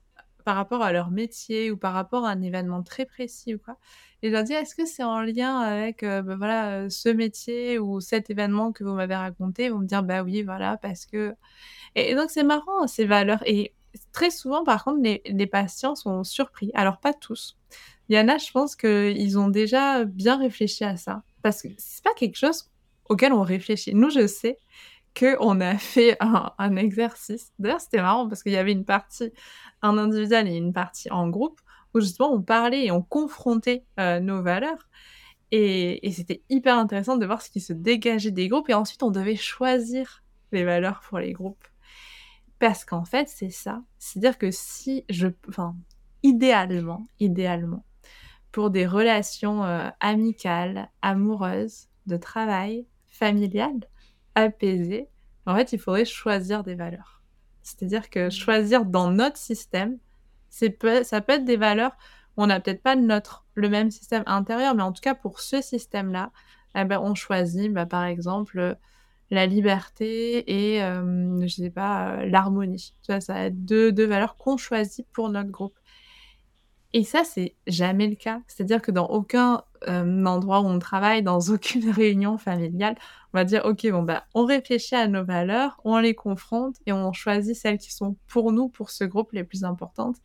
par rapport à leur métier ou par rapport à un événement très précis ou quoi. Et je leur dis, est-ce que c'est en lien avec euh, bah, voilà, ce métier ou cet événement que vous m'avez raconté? Ils vont me dire, bah oui, voilà, parce que... Et, donc c'est marrant, ces valeurs. Et très souvent, par contre, les, patients sont surpris. Alors pas tous. Il y en a, je pense qu'ils ont déjà bien réfléchi à ça. Parce que c'est pas quelque chose auquel on réfléchit. Nous, je sais qu'on a fait un, un exercice. D'ailleurs, c'était marrant parce qu'il y avait une partie en individuel et une partie en groupe où justement on parlait et on confrontait euh, nos valeurs. Et, et c'était hyper intéressant de voir ce qui se dégageait des groupes. Et ensuite, on devait choisir les valeurs pour les groupes. Parce qu'en fait, c'est ça. C'est-à-dire que si je... Enfin, idéalement, idéalement, pour des relations euh, amicales, amoureuses, de travail, familiales, apaisées, en fait, il faudrait choisir des valeurs. C'est-à-dire que mmh. choisir dans notre système, ça peut être des valeurs où on n'a peut-être pas notre, le même système intérieur, mais en tout cas pour ce système-là, eh ben, on choisit bah, par exemple la liberté et, euh, je sais pas, euh, l'harmonie. Ça être deux, deux valeurs qu'on choisit pour notre groupe. Et ça, c'est jamais le cas. C'est-à-dire que dans aucun euh, endroit où on travaille, dans aucune réunion familiale, on va dire, OK, bon, bah, on réfléchit à nos valeurs, on les confronte et on choisit celles qui sont pour nous, pour ce groupe, les plus importantes.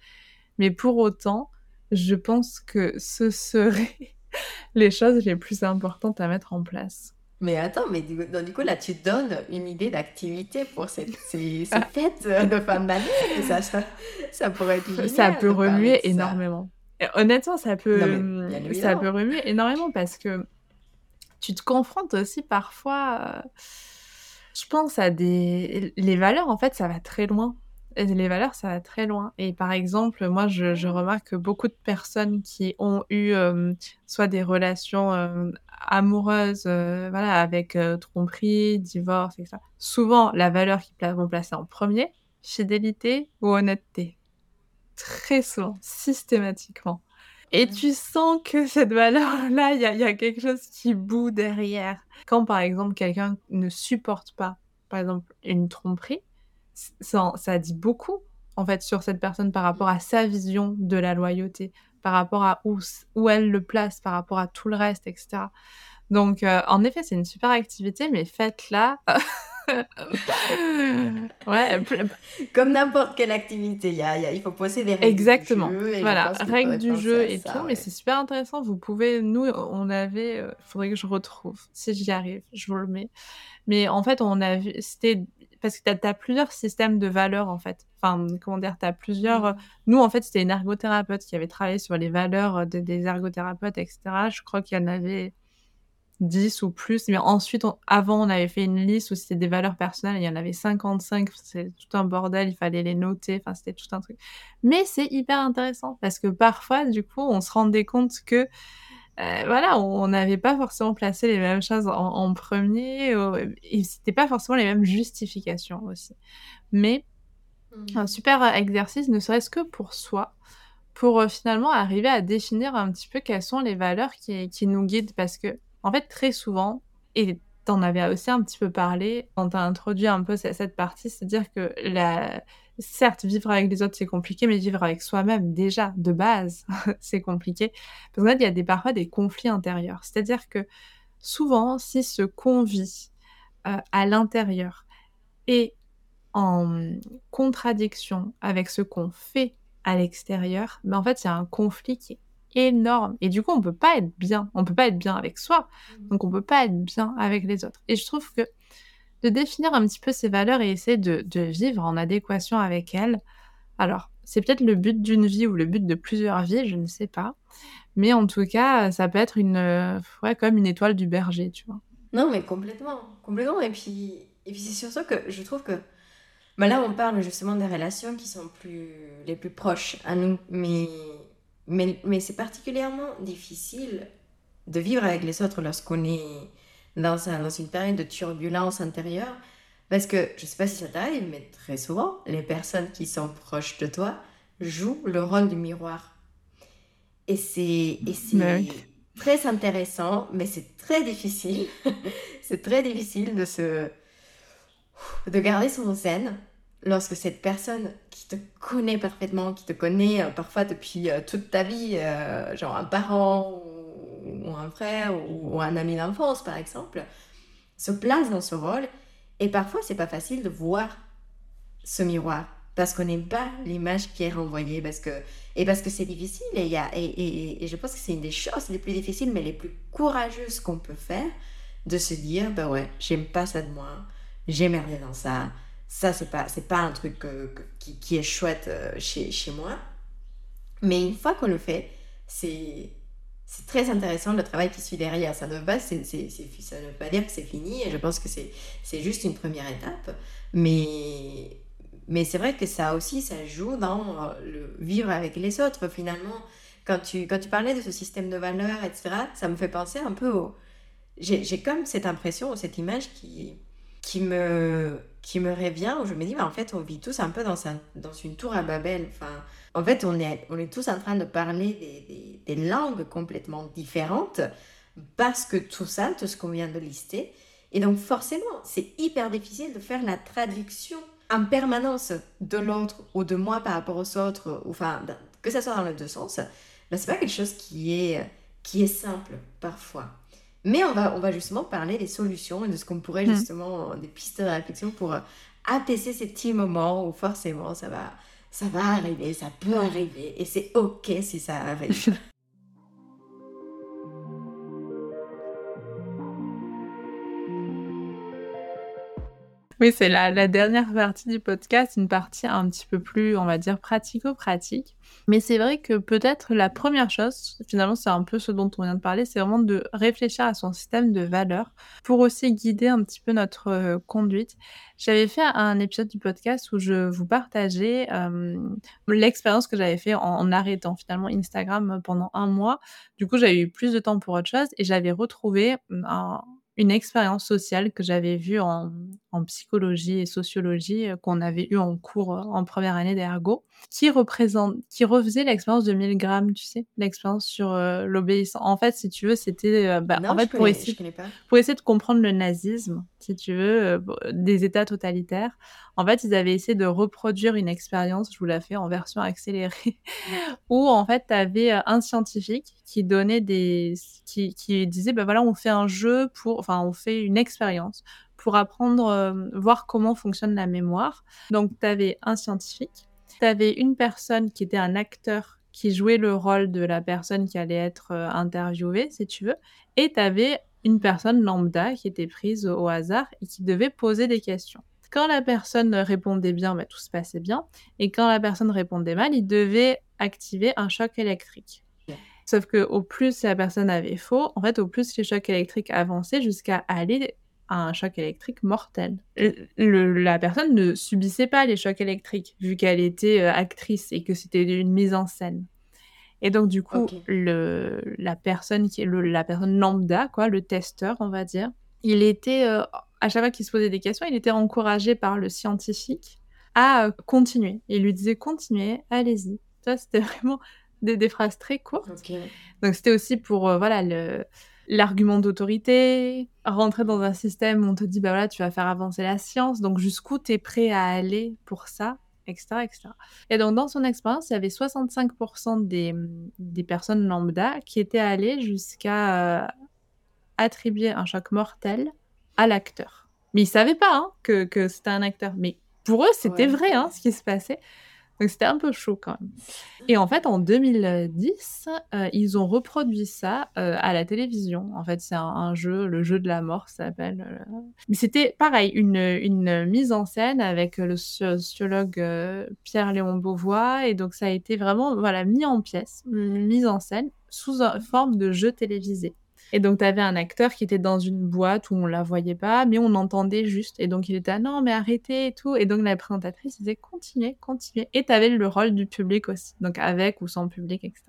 Mais pour autant, je pense que ce seraient les choses les plus importantes à mettre en place. Mais attends, mais du, coup, là, tu donnes une idée d'activité pour cette, ces, fêtes de fin d'année. Ça, ça, ça, pourrait être génial Ça peut remuer énormément. honnêtement, ça peut, ça peut remuer énormément parce que tu te confrontes aussi parfois, euh, je pense à des... Les valeurs, en fait, ça va très loin. Les valeurs, ça va très loin. Et par exemple, moi, je, remarque que beaucoup de personnes qui ont eu euh, soit des relations euh, amoureuses, voilà, avec tromperie, divorce, etc. Souvent, la valeur qu'ils vont placer en premier, fidélité ou honnêteté. Très souvent, systématiquement. Et tu sens que cette valeur-là, il y, a quelque chose qui bout derrière. Quand par exemple quelqu'un ne supporte pas, par exemple, une tromperie, ça, ça dit beaucoup en fait sur cette personne par rapport à sa vision de la loyauté, par rapport à où, où elle le place, par rapport à tout le reste, etc. Donc, euh, en effet, c'est une super activité, mais faites-la. ouais, comme n'importe quelle activité, il, y a, il faut poser des règles Exactement. du jeu. voilà, règles du jeu et tout, mais c'est super intéressant. Vous pouvez, nous, on avait, il euh, faudrait que je retrouve, si j'y arrive, je vous le mets. Mais en fait, on a vu, c'était parce que tu as, plusieurs systèmes de valeurs, en fait. Enfin, comment dire, tu as plusieurs. Mmh. Nous, en fait, c'était une ergothérapeute qui avait travaillé sur les valeurs des ergothérapeutes, etc. Je crois qu'il y en avait 10 ou plus. Mais ensuite, avant, on avait fait une liste où c'était des valeurs personnelles. il y en avait 55. C'est tout un bordel. Il fallait les noter. Enfin, c'était tout un truc. Mais c'est hyper intéressant parce que parfois, du coup, on se rendait compte que, euh, voilà, on n'avait pas forcément placé les mêmes choses en, premier. et c'était pas forcément les mêmes justifications aussi. Mais mmh. un super exercice, ne serait-ce que pour soi pour euh, finalement arriver à définir un petit peu quelles sont les valeurs qui, qui nous guident parce que en fait, très souvent, et t'en avais aussi un petit peu parlé quand t'as introduit un peu cette partie, c'est-à-dire que la... certes, vivre avec les autres, c'est compliqué, mais vivre avec soi-même, déjà, de base, c'est compliqué. Parce qu'en fait, il y a des, parfois des conflits intérieurs. C'est-à-dire que souvent, si ce qu'on vit euh, à l'intérieur est en contradiction avec ce qu'on fait à l'extérieur, ben en fait, c'est un conflit qui est énorme. Et du coup, on peut pas être bien. On peut pas être bien avec soi. Mmh. Donc, on peut pas être bien avec les autres. Et je trouve que de définir un petit peu ces valeurs et essayer de, vivre en adéquation avec elles, alors, c'est peut-être le but d'une vie ou le but de plusieurs vies, je ne sais pas. Mais en tout cas, ça peut être une, ouais, comme une étoile du berger, tu vois. Non, mais complètement. Complètement. Et puis, et puis c'est ça que je trouve que bah là, on parle justement des relations qui sont plus, les plus proches à nous. Mais mais, mais c'est particulièrement difficile de vivre avec les autres lorsqu'on est dans, un, dans une période de turbulence intérieure. Parce que, je ne sais pas si ça t'arrive, mais très souvent, les personnes qui sont proches de toi jouent le rôle du miroir. Et c'est très intéressant, mais c'est très difficile. c'est très difficile de se de garder son zen lorsque cette personne qui te connaît parfaitement, qui te connaît euh, parfois depuis euh, toute ta vie, euh, genre un parent ou, un frère ou, un ami d'enfance par exemple, se place dans ce rôle et parfois c'est pas facile de voir ce miroir parce qu'on n'est pas l'image qui est renvoyée parce que et parce que c'est difficile et, y a, et, et, je pense que c'est une des choses les plus difficiles mais les plus courageuses qu'on peut faire de se dire bah ouais j'aime pas ça de moi j'ai merdé dans ça ça, c'est pas, pas un truc qui, qui, est chouette euh, chez, chez moi. Mais une fois qu'on le fait, c'est, c'est très intéressant le travail qui suit derrière. Ça ne, pas, c'est, c'est, veut dire que c'est fini et je pense que c'est, c'est juste une première étape. Mais, mais c'est vrai que ça aussi, ça joue dans le vivre avec les autres. Finalement, quand tu, quand tu parlais de ce système de valeurs, etc., ça me fait penser un peu au... J'ai, comme cette impression, cette image qui, qui me qui me revient où je me dis, en fait, on vit tous un peu dans, dans une tour à Babel. Enfin, en fait, on est, on est tous en train de parler des, des, des langues complètement différentes parce que tout ça, tout ce qu'on vient de lister. Et donc, forcément, c'est hyper difficile de faire la traduction en permanence de l'autre ou de moi par rapport aux autres, ou, enfin, que ça soit dans les deux sens. Ben, c'est pas quelque chose qui est, qui est simple parfois. Mais on va, on va justement parler des solutions et de ce qu'on pourrait hmm. justement, des pistes de réflexion pour euh, apaiser ces petits moments où forcément ça va, ça va arriver, ça peut arriver et c'est ok si ça arrive. Oui, c'est la, dernière partie du podcast, une partie un petit peu plus, on va dire, pratico-pratique. Mais c'est vrai que peut-être la première chose, finalement c'est un peu ce dont on vient de parler, c'est vraiment de réfléchir à son système de valeurs pour aussi guider un petit peu notre euh, conduite. J'avais fait un épisode du podcast où je vous partageais euh, l'expérience que j'avais fait en, arrêtant finalement Instagram pendant un mois. Du coup, j'avais eu plus de temps pour autre chose et j'avais retrouvé un une expérience sociale que j'avais vue en, en psychologie et sociologie euh, qu'on avait eu en cours euh, en première année d'ergo, qui représente, qui refaisait l'expérience de Milgram, tu sais, l'expérience sur l'obéissance. En fait, si tu veux, c'était bah, en fait pour essayer, pour essayer de comprendre le nazisme, si tu veux, des États totalitaires. En fait, ils avaient essayé de reproduire une expérience, je vous la fais en version accélérée, où en fait, tu avais un scientifique qui donnait des, qui, qui disait, ben voilà, on fait un jeu pour, enfin, on fait une expérience pour apprendre, euh, voir comment fonctionne la mémoire. Donc, tu avais un scientifique, tu avais une personne qui était un acteur qui jouait le rôle de la personne qui allait être euh, interviewée, si tu veux, et tu avais une personne lambda qui était prise au hasard et qui devait poser des questions. Quand la personne répondait bien, bah, tout se passait bien. Et quand la personne répondait mal, il devait activer un choc électrique. Sauf que au plus la personne avait faux, en fait, au plus les chocs électriques avançaient jusqu'à aller à un choc électrique mortel. la personne ne subissait pas les chocs électriques vu qu'elle était euh, actrice et que c'était une mise en scène. Et donc du coup, le, la personne qui est la personne lambda, quoi, le testeur, on va dire, il était euh, à chaque fois qu'il se posait des questions, il était encouragé par le scientifique à euh, continuer. Il lui disait continuez, allez-y. Ça, c'était vraiment des, phrases très courtes. Donc, c'était aussi pour euh, voilà le l'argument d'autorité, rentrer dans un système où on te dit bah voilà tu vas faire avancer la science, donc jusqu'où tu es prêt à aller pour ça, etc., etc. Et donc dans son expérience, il y avait 65% des, des personnes lambda qui étaient allées jusqu'à euh, attribuer un choc mortel à l'acteur. Mais ils savaient pas hein, que, que c'était un acteur. Mais pour eux, c'était vrai hein, ce qui se passait. Donc c'était un peu chaud quand même. Et en fait, en 2010, euh, ils ont reproduit ça euh, à la télévision. En fait, c'est un, jeu, le jeu de la mort s'appelle. Euh. Mais c'était pareil, une, une, mise en scène avec le sociologue Pierre-Léon Beauvois. Et donc ça a été vraiment voilà, mis en pièces, mise en scène sous forme de jeu télévisé. Et donc, tu avais un acteur qui était dans une boîte où on la voyait pas, mais on entendait juste. Et donc, il était, ah non, mais arrêtez et tout. Et donc, la présentatrice disait, continuez, continuez. Et tu avais le rôle du public aussi. Donc, avec ou sans public, etc.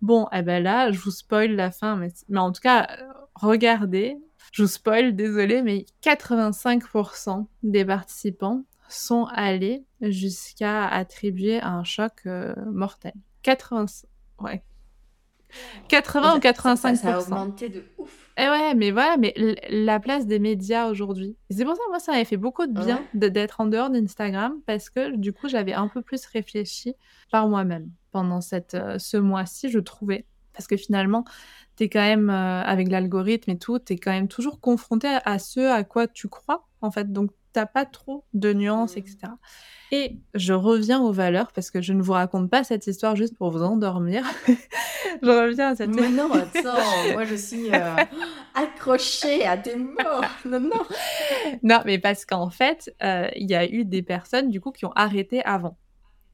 Bon, eh ben là, je vous spoil la fin, mais, mais en tout cas, euh, regardez. Je vous spoil, désolé, mais 85% des participants sont allés jusqu'à attribuer un choc euh, mortel. 85, ouais, 80 ou 85 ça, a augmenté de ouf. Et eh ouais, mais voilà, mais la place des médias aujourd'hui. C'est pour ça, moi, ça m'avait fait beaucoup de bien d'être en dehors d'Instagram parce que du coup, j'avais un peu plus réfléchi par moi-même pendant cette, euh, ce mois-ci, je trouvais. Parce que finalement, tu es quand même, euh, avec l'algorithme et tout, tu es quand même toujours confronté à, à, ce à quoi tu crois, en fait. Donc, t'as pas trop de nuances, etc. Mmh. Et je reviens aux valeurs parce que je ne vous raconte pas cette histoire juste pour vous endormir. je reviens à cette Mais non, attends, moi je suis euh, accrochée à des mots. Non, non. Non, mais parce qu'en fait, euh, il y a eu des personnes du coup qui ont arrêté avant.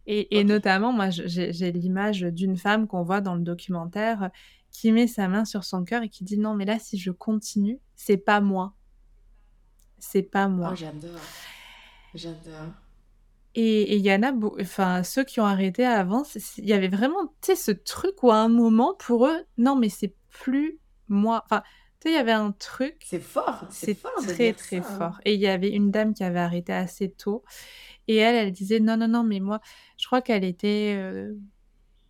Et, et notamment, moi, j'ai l'image d'une femme qu'on voit dans le documentaire qui met sa main sur son cœur et qui dit non, mais là, si je continue, c'est pas moi, c'est pas moi. Oh, j'adore. J'adore. Et il y en a, enfin, ceux qui ont arrêté avant, il y avait vraiment, tu sais, ce truc où à un moment, pour eux, non, mais c'est plus moi. Enfin, tu sais, il y avait un truc. C'est fort. C'est très, très hein. fort. Et il y avait une dame qui avait arrêté assez tôt. Et elle, elle disait, non, non, non, mais moi, je crois qu'elle était euh,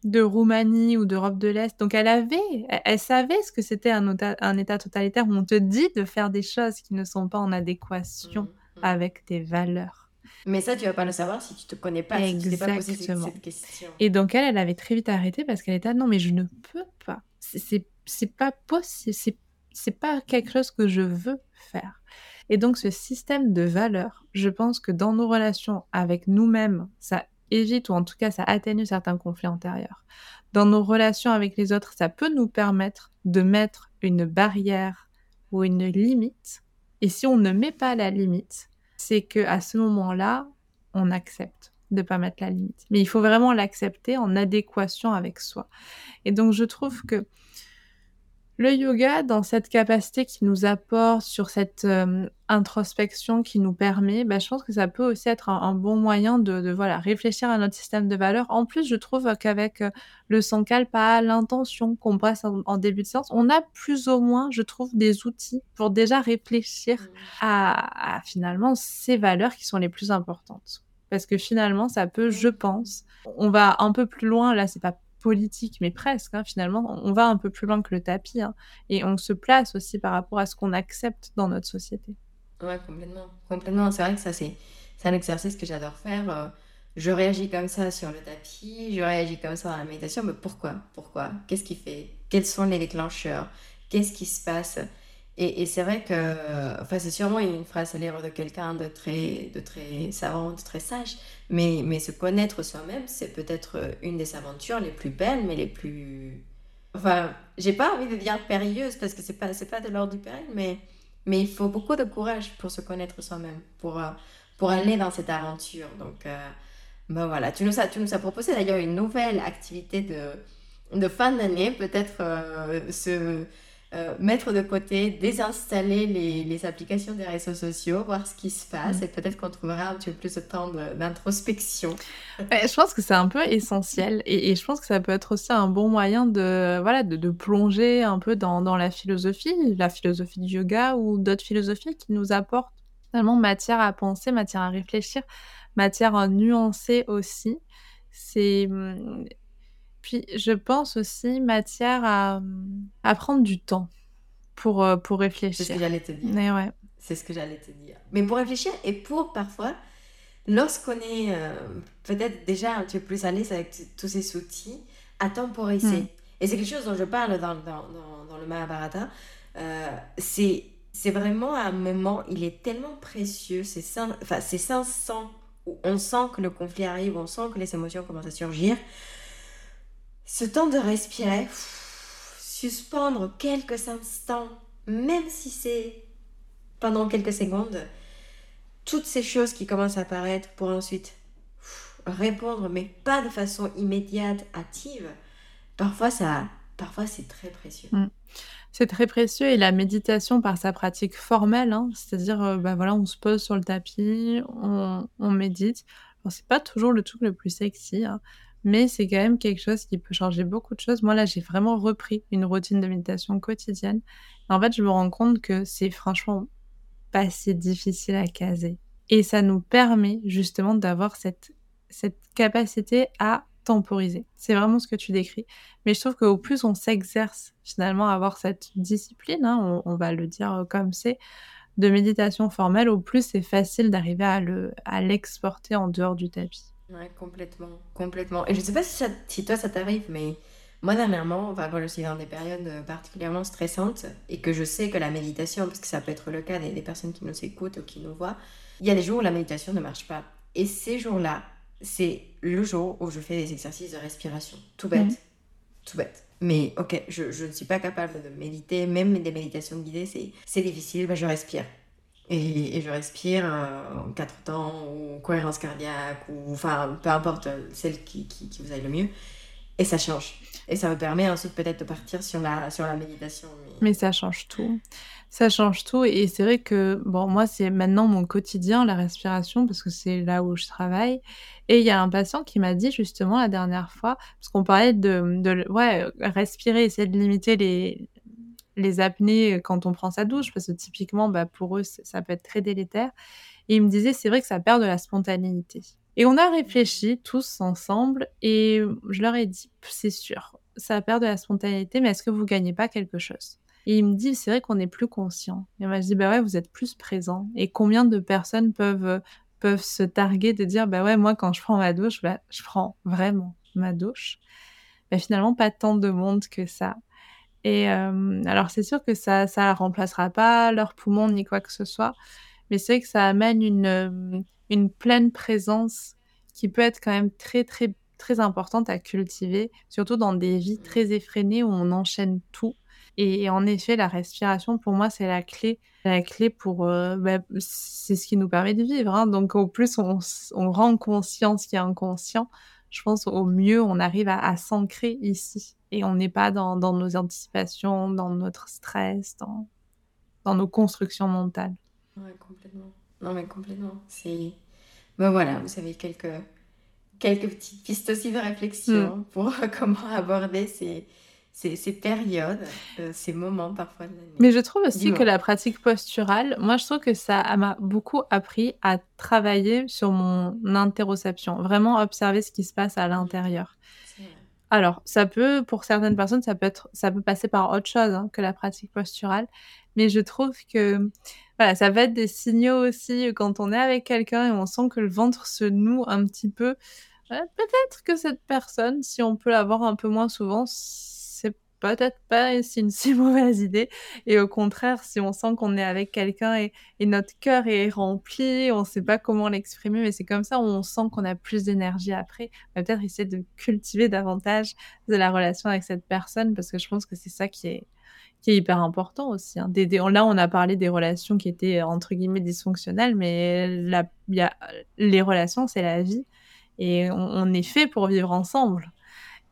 de Roumanie ou d'Europe de l'Est. Donc elle avait, elle, savait ce que c'était un, un, État totalitaire où on te dit de faire des choses qui ne sont pas en adéquation mmh, mmh. avec tes valeurs. Mais ça, tu vas pas le savoir si tu te connais pas, Exactement. si tu pas posé cette question. Et donc elle, elle avait très vite arrêté parce qu'elle était non mais je ne peux pas. C'est pas possible. C'est pas quelque chose que je veux faire. Et donc ce système de valeurs, je pense que dans nos relations avec nous-mêmes, ça évite ou en tout cas ça atténue certains conflits antérieurs. Dans nos relations avec les autres, ça peut nous permettre de mettre une barrière ou une limite. Et si on ne met pas la limite, c'est que à ce moment-là, on accepte de pas mettre la limite. Mais il faut vraiment l'accepter en adéquation avec soi. Et donc je trouve que Le yoga, dans cette capacité qu'il nous apporte, sur cette, hem, introspection qu'il nous permet, bah, je pense que ça peut aussi être un un bon moyen de de voilà, réfléchir à notre système de valeurs. En plus, je trouve qu'avec, heu, le Sankalpa, l'intention qu'on passe en en début de séance, on a plus ou moins, je trouve, des outils pour déjà réfléchir Mmh. à à finalement ces valeurs qui sont les plus importantes. Parce que finalement, ça peut, je Mmh. pense on va un peu plus loin, là, c'est pas politique, mais presque, hein, finalement, on va un peu plus loin que le tapis, hein et on se place aussi par rapport à ce qu'on accepte dans notre société. Ouais, complètement, complètement. C'est vrai que ça, c'est un exercice que j'adore faire, heu, je réagis comme ça sur le tapis, je réagis comme ça dans la méditation, mais pourquoi? Pourquoi? Qu'est-ce qui fait? Quels sont les déclencheurs? Qu'est-ce qui se passe? Et c'est vrai que enfin, c'est sûrement une phrase célèbre de quelqu'un de très de très savant, de très sage, mais mais se connaître soi-même, c'est peut-être, une des aventures les plus belles, mais les plus enfin, j'ai pas envie de dire périlleuses parce que c'est pas pas de l'ordre du péril, mais mais il faut beaucoup de courage pour se connaître soi-même, pour, pour aller dans cette aventure. Donc heu, bah, voilà. Tu nous as tu nous as proposé d'ailleurs une nouvelle activité de de fin d'année, peut-être, heu, se heu, mettre de côté, désinstaller les les applications des réseaux sociaux, voir ce qui se passe Mmh. et peut-être qu'on trouvera un petit peu plus de temps d'introspection. Ouais, je pense que c'est un peu essentiel et et je pense que ça peut être aussi un bon moyen de voilà, de de plonger un peu dans dans la philosophie, la philosophie du yoga ou d'autres philosophies qui nous apportent finalement matière à penser, matière à réfléchir, matière à nuancer aussi. C'est, mmh puis je pense aussi matière à, mmh, à prendre du temps pour, heu, pour C'est ce que réfléchir. j'allais te dire. Mais ouais. C'est ce que j'allais te dire. Mais pour réfléchir et pour parfois, lorsqu'on est, heu, peut-être déjà un petit peu plus à l'aise avec tous ces outils, à Mmh. temporiser et c'est quelque chose dont je parle dans dans dans dans le Mahabharata. Heu, c'est c'est vraiment un moment, il est tellement précieux, ces cin enfin, ces instants où on sent que le conflit arrive, on sent que les émotions commencent à surgir. Ce temps de respirer, suspendre quelques instants, même si c'est pendant quelques secondes, toutes ces choses qui commencent à apparaître pour ensuite répondre, mais pas de façon immédiate, hâtive, parfois ça parfois c'est très précieux. Mmh. C'est très précieux et la méditation par sa pratique formelle, hein, c'est-à-dire, heu, bah, voilà, on se pose sur le tapis, on médite. Bon, c'est pas toujours le truc le plus sexy, hein, mais c'est quand même quelque chose qui peut changer beaucoup de choses. Moi, là, j'ai vraiment repris une routine de méditation quotidienne. En fait, je me rends compte que c'est franchement pas si difficile à caser et ça nous permet justement d'avoir cette cette capacité à temporiser. C'est vraiment ce que tu décris, mais je trouve qu'au plus on s'exerce finalement à avoir cette discipline, hein, on va le dire, comme c'est, de méditation formelle, au plus c'est facile d'arriver à l'exporter en dehors du tapis. Ouais, complètement, complètement et je sais pas si ça si toi ça t'arrive, mais moi dernièrement, enfin quand je suis dans des périodes, heu, particulièrement stressantes et que je sais que la méditation parce que ça peut être le cas des des personnes qui nous écoutent ou qui nous voient, il y a des jours où la méditation ne marche pas et ces jours-là, c'est le jour où je fais des exercices de respiration. Tout Mmh. bête, tout bête. Mais OK, je je ne suis pas capable de méditer, même des méditations guidées, c'est c'est difficile, bah, je respire et je respire, heu, en 4 temps ou cohérence cardiaque ou enfin, peu importe, heu, celle qui qui vous aille le mieux. Et ça change. Et ça me permet ensuite peut-être de partir sur la sur la méditation, mais Mais ça change tout. Ça change tout. Et c'est vrai que, bon, moi, c'est maintenant mon quotidien, la respiration, parce que c'est là où je travaille. Et il y a un patient qui m'a dit justement la dernière fois, parce qu'on parlait de, de ouais, respirer, essayer de limiter les les apnées quand on prend sa douche, parce que typiquement, bah, pour eux, ça peut être très délétère. Et il me disait: «C'est vrai que ça perd de la spontanéité» et on a réfléchi tous ensemble et je leur ai dit: «C'est sûr, ça perd de la spontanéité, mais est-ce que vous gagnez pas quelque chose?» et il me dit: «C'est vrai qu'on est plus conscient» et moi je dis: «Bah, ouais, vous êtes plus présent» et combien de personnes peuvent, heu, peuvent se targuer de dire: «Bah, ouais, moi, quand je prends ma douche, bah, je prends vraiment ma douche». Bah, finalement, pas tant de monde que ça et hem, alors c'est sûr que ça ça remplacera pas leurs poumons ni quoi que ce soit, mais c'est vrai que ça amène une, hem, une pleine présence qui peut être quand même très, très, très importante à cultiver, surtout dans des vies très effrénées où on enchaîne tout. Et en effet, la respiration pour moi, c'est la clé la clé pour, heu, bah, c'est ce qui nous permet de vivre, hein, donc au plus on rend conscient ce qui est inconscient, je pense au mieux on arrive à, s'ancrer ici et on n'est pas dans, nos anticipations, dans notre stress, dans, dans nos constructions mentales. Ouais, complètement. Non, mais complètement. C'est. Ben voilà, vous savez, quelques, quelques petites pistes aussi de réflexion mm. pour comment aborder ces, ces, périodes, euh, ces moments parfois de l'année. Mais je trouve aussi que la pratique posturale, moi je trouve que ça m'a beaucoup appris à travailler sur mon interoception, vraiment observer ce qui se passe à l'intérieur. Alors, ça peut, pour certaines personnes, ça peut être, ça peut passer par autre chose hein, que la pratique posturale, mais je trouve que, voilà, ça va être des signaux aussi quand on est avec quelqu'un et on sent que le ventre se noue un petit peu. Euh, peut-être que cette personne, si on peut l'avoir un peu moins souvent, peut-être pas une si mauvaise idée. Et au contraire, si on sent qu'on est avec quelqu'un et, notre cœur est rempli, on ne sait pas comment l'exprimer, mais c'est comme ça, on sent qu'on a plus d'énergie après. Peut-être essayer de cultiver davantage de la relation avec cette personne parce que je pense que c'est ça qui est, qui est hyper important aussi. Hein. là, on a parlé des relations qui étaient entre guillemets dysfonctionnelles, mais les relations, c'est la vie. Et on est fait pour vivre ensemble.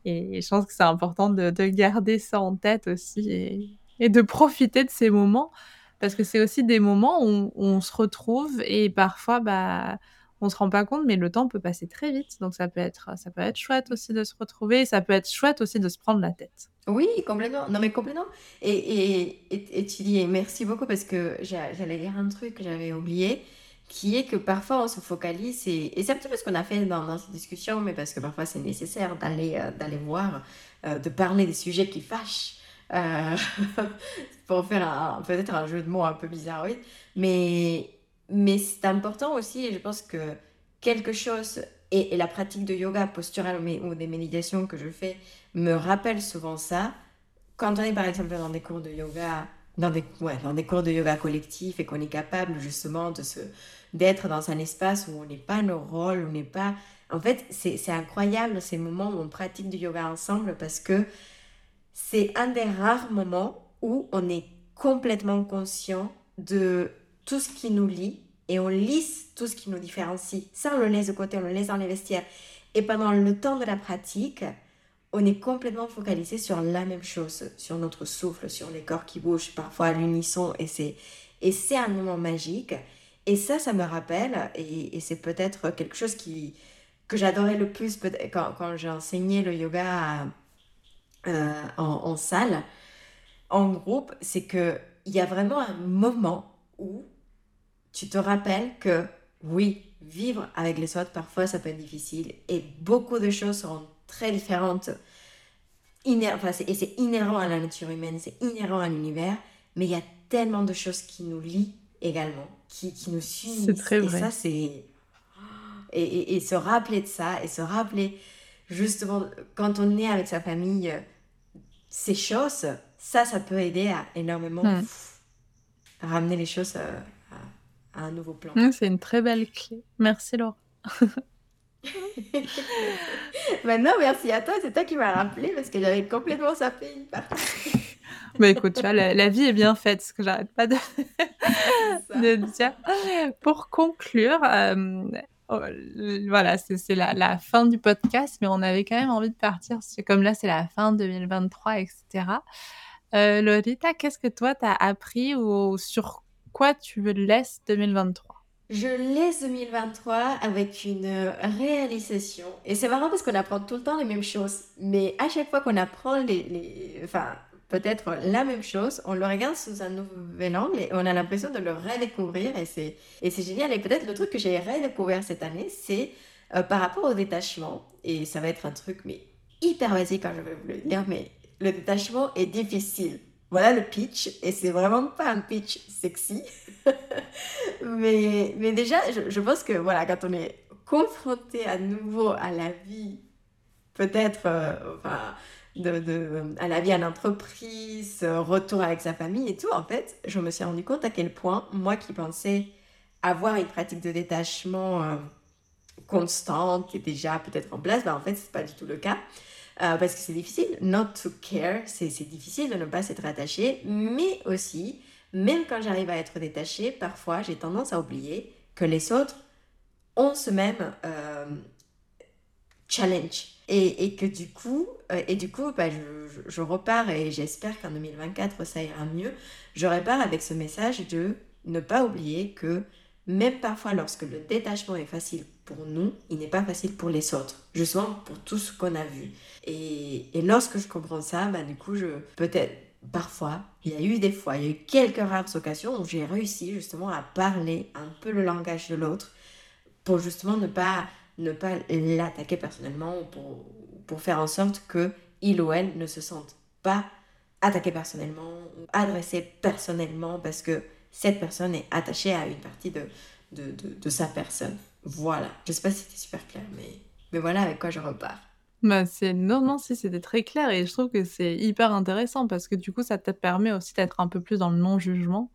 Et je pense que c'est important de, garder ça en tête aussi et, de profiter de ces moments parce que c'est aussi des moments où on, se retrouve et parfois bah on se rend pas compte mais le temps peut passer très vite donc ça peut être ça peut être chouette aussi de se retrouver ça peut être chouette aussi de se prendre la tête. Oui, complètement. Non mais complètement. Et, et, et tu dis merci beaucoup parce que j'allais dire un truc que j'avais oublié qui est que parfois on se focalise, et, c'est un petit peu ce qu'on a fait dans, dans, cette discussion, mais parce que parfois c'est nécessaire d'aller euh, voir, euh, de parler des sujets qui fâchent, euh, pour faire peut-être un jeu de mots un peu bizarre, oui. Mais, mais c'est important aussi, et je pense que quelque chose, et, la pratique de yoga postural ou des méditations que je fais me rappelle souvent ça. Quand on est par exemple dans des cours de yoga, dans des, ouais, dans des cours de yoga collectif et qu'on est capable justement de se d'être dans un espace où on n'est pas nos rôles, on n'est pas... En fait, c'est incroyable ces moments où on pratique du yoga ensemble parce que c'est un des rares moments où on est complètement conscient de tout ce qui nous lie et on lisse tout ce qui nous différencie. Ça, on le laisse de côté, on le laisse dans les vestiaires. Et pendant le temps de la pratique, on est complètement focalisé sur la même chose, sur notre souffle, sur les corps qui bougent parfois à l'unisson. Et c'est un moment magique. Et ça, ça me rappelle, et, c'est peut-être quelque chose qui, que j'adorais le plus quand, j'ai enseigné le yoga euh, en, salle, en groupe, c'est qu'il y a vraiment un moment où tu te rappelles que oui, vivre avec les autres, parfois ça peut être difficile et beaucoup de choses seront très différentes. enfin, et c'est inhérent à la nature humaine, c'est inhérent à l'univers, mais il y a tellement de choses qui nous lient également, qui, qui nous suivent. C'est très vrai. Et ça, c'est. Et, et, se rappeler de ça, et se rappeler justement, quand on est avec sa famille, ces choses, ça, ça peut aider à énormément hmm. ramener les choses euh, à, un nouveau plan. c'est une très belle clé. Merci Laure. Maintenant, merci à toi, c'est toi qui m'as rappelé parce que j'avais complètement sapé une partie. Mais écoute, tu vois, la, vie est bien faite, ce que j'arrête pas de, de, dire. Pour conclure, euh, oh, voilà, c'est la, la, fin du podcast, mais on avait quand même envie de partir, comme là, c'est la fin 2023, etc. Euh, Lolita, qu'est-ce que toi, tu as appris ou sur quoi tu laisses 2023 je laisse 2023 avec une réalisation. Et c'est marrant parce qu'on apprend tout le temps les mêmes choses. Mais à chaque fois qu'on apprend les, les, Enfin, peut-être la même chose, on le regarde sous un nouvel angle et on a l'impression de le redécouvrir et c'est, et c'est génial. Et peut-être le truc que j'ai redécouvert cette année, c'est euh, par rapport au détachement, et ça va être un truc mais hyper basique quand je vais vous le dire, mais le détachement est difficile. Voilà le pitch, et c'est vraiment pas un pitch sexy. mais, mais déjà, je, je, pense que voilà, quand on est confronté à nouveau à la vie, peut-être, euh, enfin, de, à la vie en entreprise, retour avec sa famille et tout, en fait, je me suis rendu compte à quel point, moi qui pensais avoir une pratique de détachement euh, constante, qui est déjà peut-être en place, ben en fait, c'est pas du tout le cas. Euh, parce que c'est difficile, not to care, c'est difficile de ne pas s'être attaché, mais aussi, même quand j'arrive à être détachée, parfois j'ai tendance à oublier que les autres ont ce même euh, challenge. Et, et, que du coup, euh, et du coup bah, je, repars et j'espère qu'en 2024 ça ira mieux. Je repars avec ce message de ne pas oublier que même parfois lorsque le détachement est facile pour nous, il n'est pas facile pour les autres, justement pour tout ce qu'on a vu. Et, et, lorsque je comprends ça, bah, du coup, je peut-être parfois, il y a eu des fois, il y a eu quelques rares occasions où j'ai réussi justement à parler un peu le langage de l'autre pour justement ne pas ne pas l'attaquer personnellement pour, pour faire en sorte que il ou elle ne se sente pas attaqué personnellement ou adressé personnellement parce que cette personne est attachée à une partie de, de, de, sa personne. Voilà. Je sais pas si c'était super clair, mais, mais voilà avec quoi je repars. Bah c'est non non si c'était très clair et je trouve que c'est hyper intéressant parce que du coup ça te permet aussi d'être un peu plus dans le non jugement,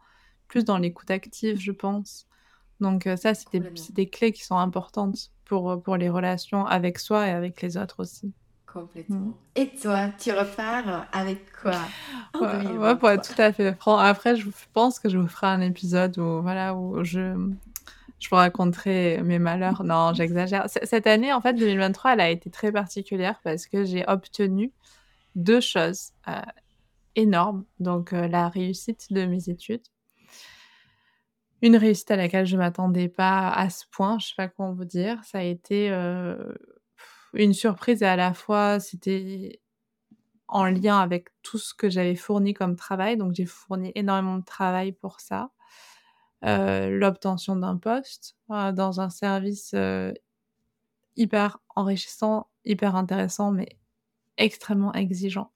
plus dans l'écoute active je pense. Donc euh, ça c'est des, des, clés qui sont importantes pour, euh, pour les relations avec soi et avec les autres aussi. Complètement. Mm. Et toi, tu repars avec quoi ouais, pour être tout à fait franc. Après, je pense que je vous ferai un épisode où, voilà, où je, je vous raconterai mes malheurs. Non, j'exagère. Cette année, en fait, 2023, elle a été très particulière parce que j'ai obtenu deux choses euh, énormes. Donc, euh, la réussite de mes études une réussite à laquelle je m'attendais pas à ce point, je sais pas comment vous dire. Ça a été euh, une surprise et à la fois c'était en lien avec tout ce que j'avais fourni comme travail. Donc j'ai fourni énormément de travail pour ça. Euh, l'obtention d'un poste euh, dans un service hyper enrichissant, hyper intéressant, mais extrêmement exigeant.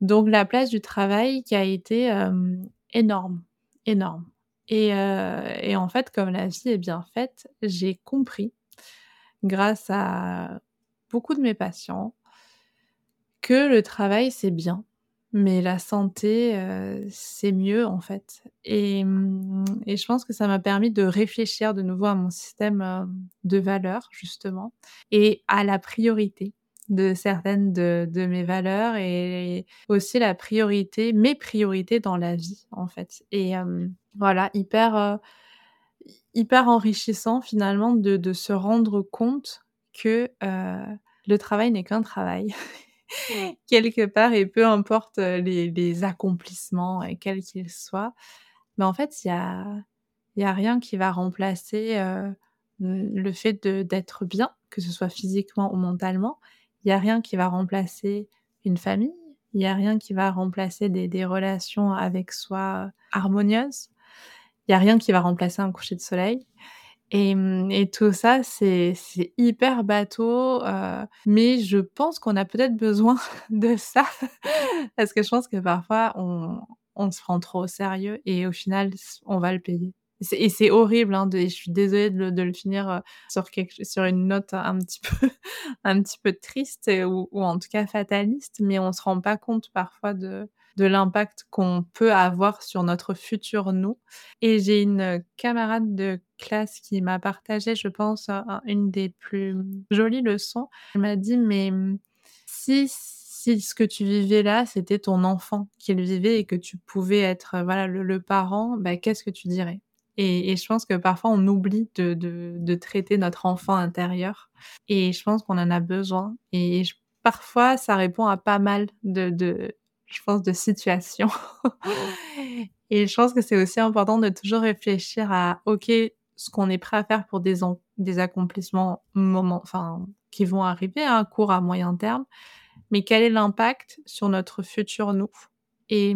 Donc la place du travail qui a été énorme, énorme. Euh, et, en fait, comme la vie est bien faite, j'ai compris, grâce à beaucoup de mes patients, que le travail, c'est bien, mais la santé, euh, c'est mieux en fait. Et, mmh, et, je pense que ça m'a permis de réfléchir de nouveau à mon système euh, de valeurs, justement, et à la priorité de certaines de, mes valeurs et aussi la priorité, mes priorités dans la vie en fait. Voilà, hyper, euh, hyper enrichissant finalement de, de, se rendre compte que euh, le travail n'est qu'un travail. quelque part et peu importe les, les accomplissements quels qu'ils soient mais en fait il y a il y a rien qui va remplacer euh, le fait d'être bien que ce soit physiquement ou mentalement. Il n'y a rien qui va remplacer une famille, il n'y a rien qui va remplacer des, des relations avec soi harmonieuses, n'y a rien qui va remplacer un coucher de soleil. Et, et tout ça, c'est hyper bateau, euh, mais je pense qu'on a peut-être besoin de ça, parce que je pense que parfois on, on se prend trop au sérieux et au final, on va le payer. Et c'est horrible, hein, je suis désolée de, le finir euh, sur, quelque, sur une note un petit peu, un petit peu triste ou, ou, en tout cas fataliste, mais on se rend pas compte parfois de, de l'impact qu'on peut avoir sur notre futur nous. Et j'ai une camarade de classe qui m'a partagé, je pense, une des plus jolies leçons. Elle m'a dit, mais si si ce que tu vivais là, c'était ton enfant qui le vivait et que tu pouvais être voilà le, le parent, bah, qu'est-ce que tu dirais? Et, je pense que parfois on oublie de, de, traiter notre enfant intérieur. Et je pense qu'on en a besoin. Et parfois ça répond à pas mal de je pense, de situations. et je pense que c'est aussi important de toujours réfléchir à, OK, ce qu'on est prêt à faire pour des, des accomplissements moment, enfin, qui vont arriver à un court, à moyen terme, mais quel est l'impact sur notre futur nous? Et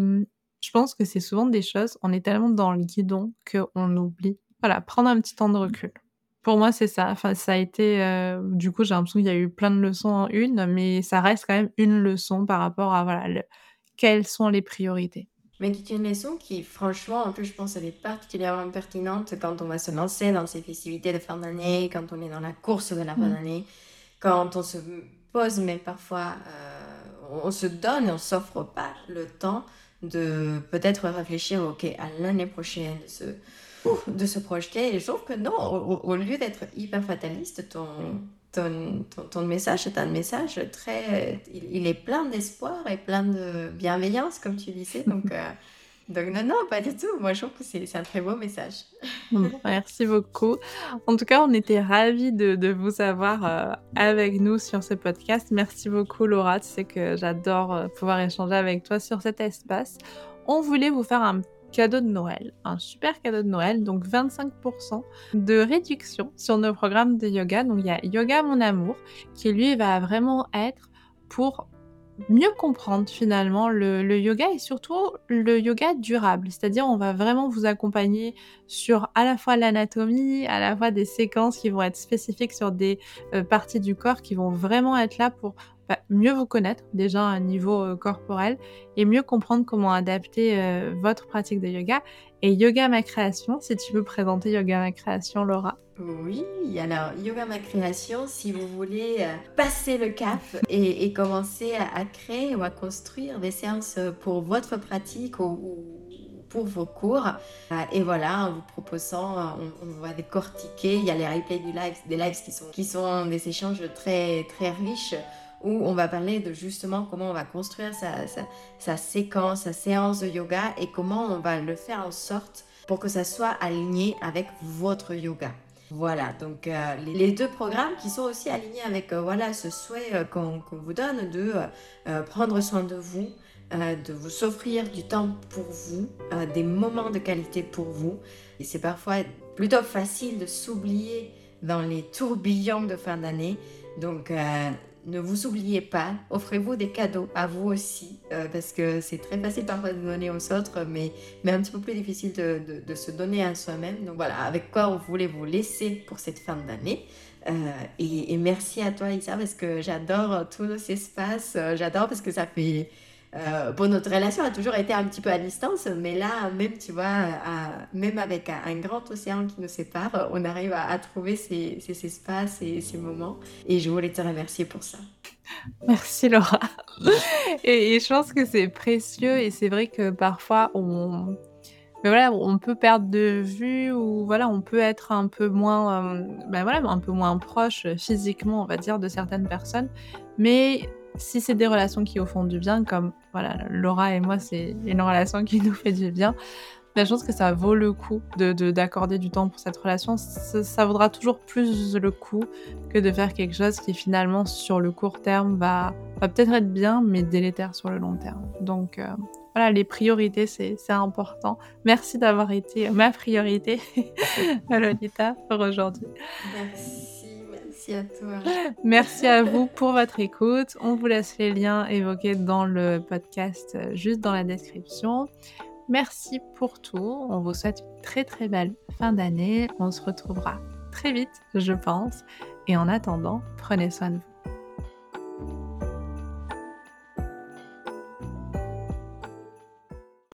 je pense que c'est souvent des choses, on est tellement dans le guidon qu'on oublie. Voilà, prendre un petit temps de recul. Pour moi, c'est ça. Enfin, ça a été. Euh, du coup, j'ai l'impression qu'il y a eu plein de leçons en une, mais ça reste quand même une leçon par rapport à voilà, quelles sont les priorités. Mais c'est une leçon qui, franchement, en plus, je pense, elle est particulièrement pertinente quand on va se lancer dans ces festivités de fin d'année, quand on est dans la course de la fin mm. d'année, quand on se pose, mais parfois, euh, on se donne et on s'offre pas le temps de peut-être réfléchir ok à l'année prochaine de se de se projeter et je trouve que non au, lieu d'être hyper fataliste ton ton, ton, message est un message très il, est plein d'espoir et plein de bienveillance comme tu disais donc euh, Donc non, non, pas du tout. Moi, je trouve que c'est un très beau message. merci beaucoup. En tout cas, on était ravis de, vous avoir euh, avec nous sur ce podcast. Merci beaucoup, Laura. Tu sais que j'adore euh, pouvoir échanger avec toi sur cet espace. On voulait vous faire un cadeau de Noël, un super cadeau de Noël, donc 25% de réduction sur nos programmes de yoga. Donc il y a Yoga Mon Amour, qui lui va vraiment être pour mieux comprendre finalement le, yoga et surtout le yoga durable. C'est-à-dire on va vraiment vous accompagner sur à la fois l'anatomie, à la fois des séquences qui vont être spécifiques sur des euh, parties du corps qui vont vraiment être là pour bah, mieux vous connaître déjà à un niveau euh, corporel et mieux comprendre comment adapter euh, votre pratique de yoga. Et Yoga Ma Création, si tu veux présenter Yoga Ma Création, Laura. Oui, alors Yoga Ma Création, si vous voulez euh, passer le cap et, commencer à, créer ou à construire des séances pour votre pratique ou, pour vos cours. et voilà, en vous proposant, on, va décortiquer. Il y a les replays du live, des lives qui sont, qui sont des échanges très, très riches où on va parler de justement comment on va construire sa, séquence, sa séance de yoga et comment on va le faire en sorte pour que ça soit aligné avec votre yoga. Voilà, donc euh, les, deux programmes qui sont aussi alignés avec euh, voilà ce souhait euh, qu'on vous donne de prendre soin de vous, de vous s'offrir du temps pour vous, des moments de qualité pour vous. Et c'est parfois plutôt facile de s'oublier dans les tourbillons de fin d'année. Donc ne vous oubliez pas, offrez-vous des cadeaux à vous aussi, euh, parce que c'est très facile parfois de donner aux autres, mais, mais un petit peu plus difficile de, de, se donner à soi-même. Donc voilà, avec quoi vous voulez vous laisser pour cette fin d'année. Euh, et, merci à toi, Isa, parce que j'adore tous ces espaces. Euh, j'adore parce que ça fait euh, bon, notre relation a toujours été un petit peu à distance, mais là, même, tu vois, même avec un, grand océan qui nous sépare, on arrive à, trouver ces, espaces et ces moments. Et je voulais te remercier pour ça. Merci Laura. et, je pense que c'est précieux et c'est vrai que parfois on, mais voilà, on peut perdre de vue ou voilà, on peut être un peu moins, euh, ben voilà, un peu moins proche physiquement, on va dire, de certaines personnes. Mais si c'est des relations qui vous font du bien, comme voilà, Laura et moi, c'est une relation qui nous fait du bien, ben, je pense que ça vaut le coup d'accorder de, du temps pour cette relation. Ça, vaudra toujours plus le coup que de faire quelque chose qui finalement, sur le court terme, va, va peut-être être bien, mais délétère sur le long terme. Donc euh, voilà, les priorités, c'est important. Merci d'avoir été ma priorité, Lolita, pour aujourd'hui. Merci. Merci à vous pour votre écoute. On vous laisse les liens évoqués dans le podcast, euh, juste dans la description. Merci pour tout. On vous souhaite une très très belle fin d'année. On se retrouvera très vite, je pense. Et en attendant, prenez soin de vous.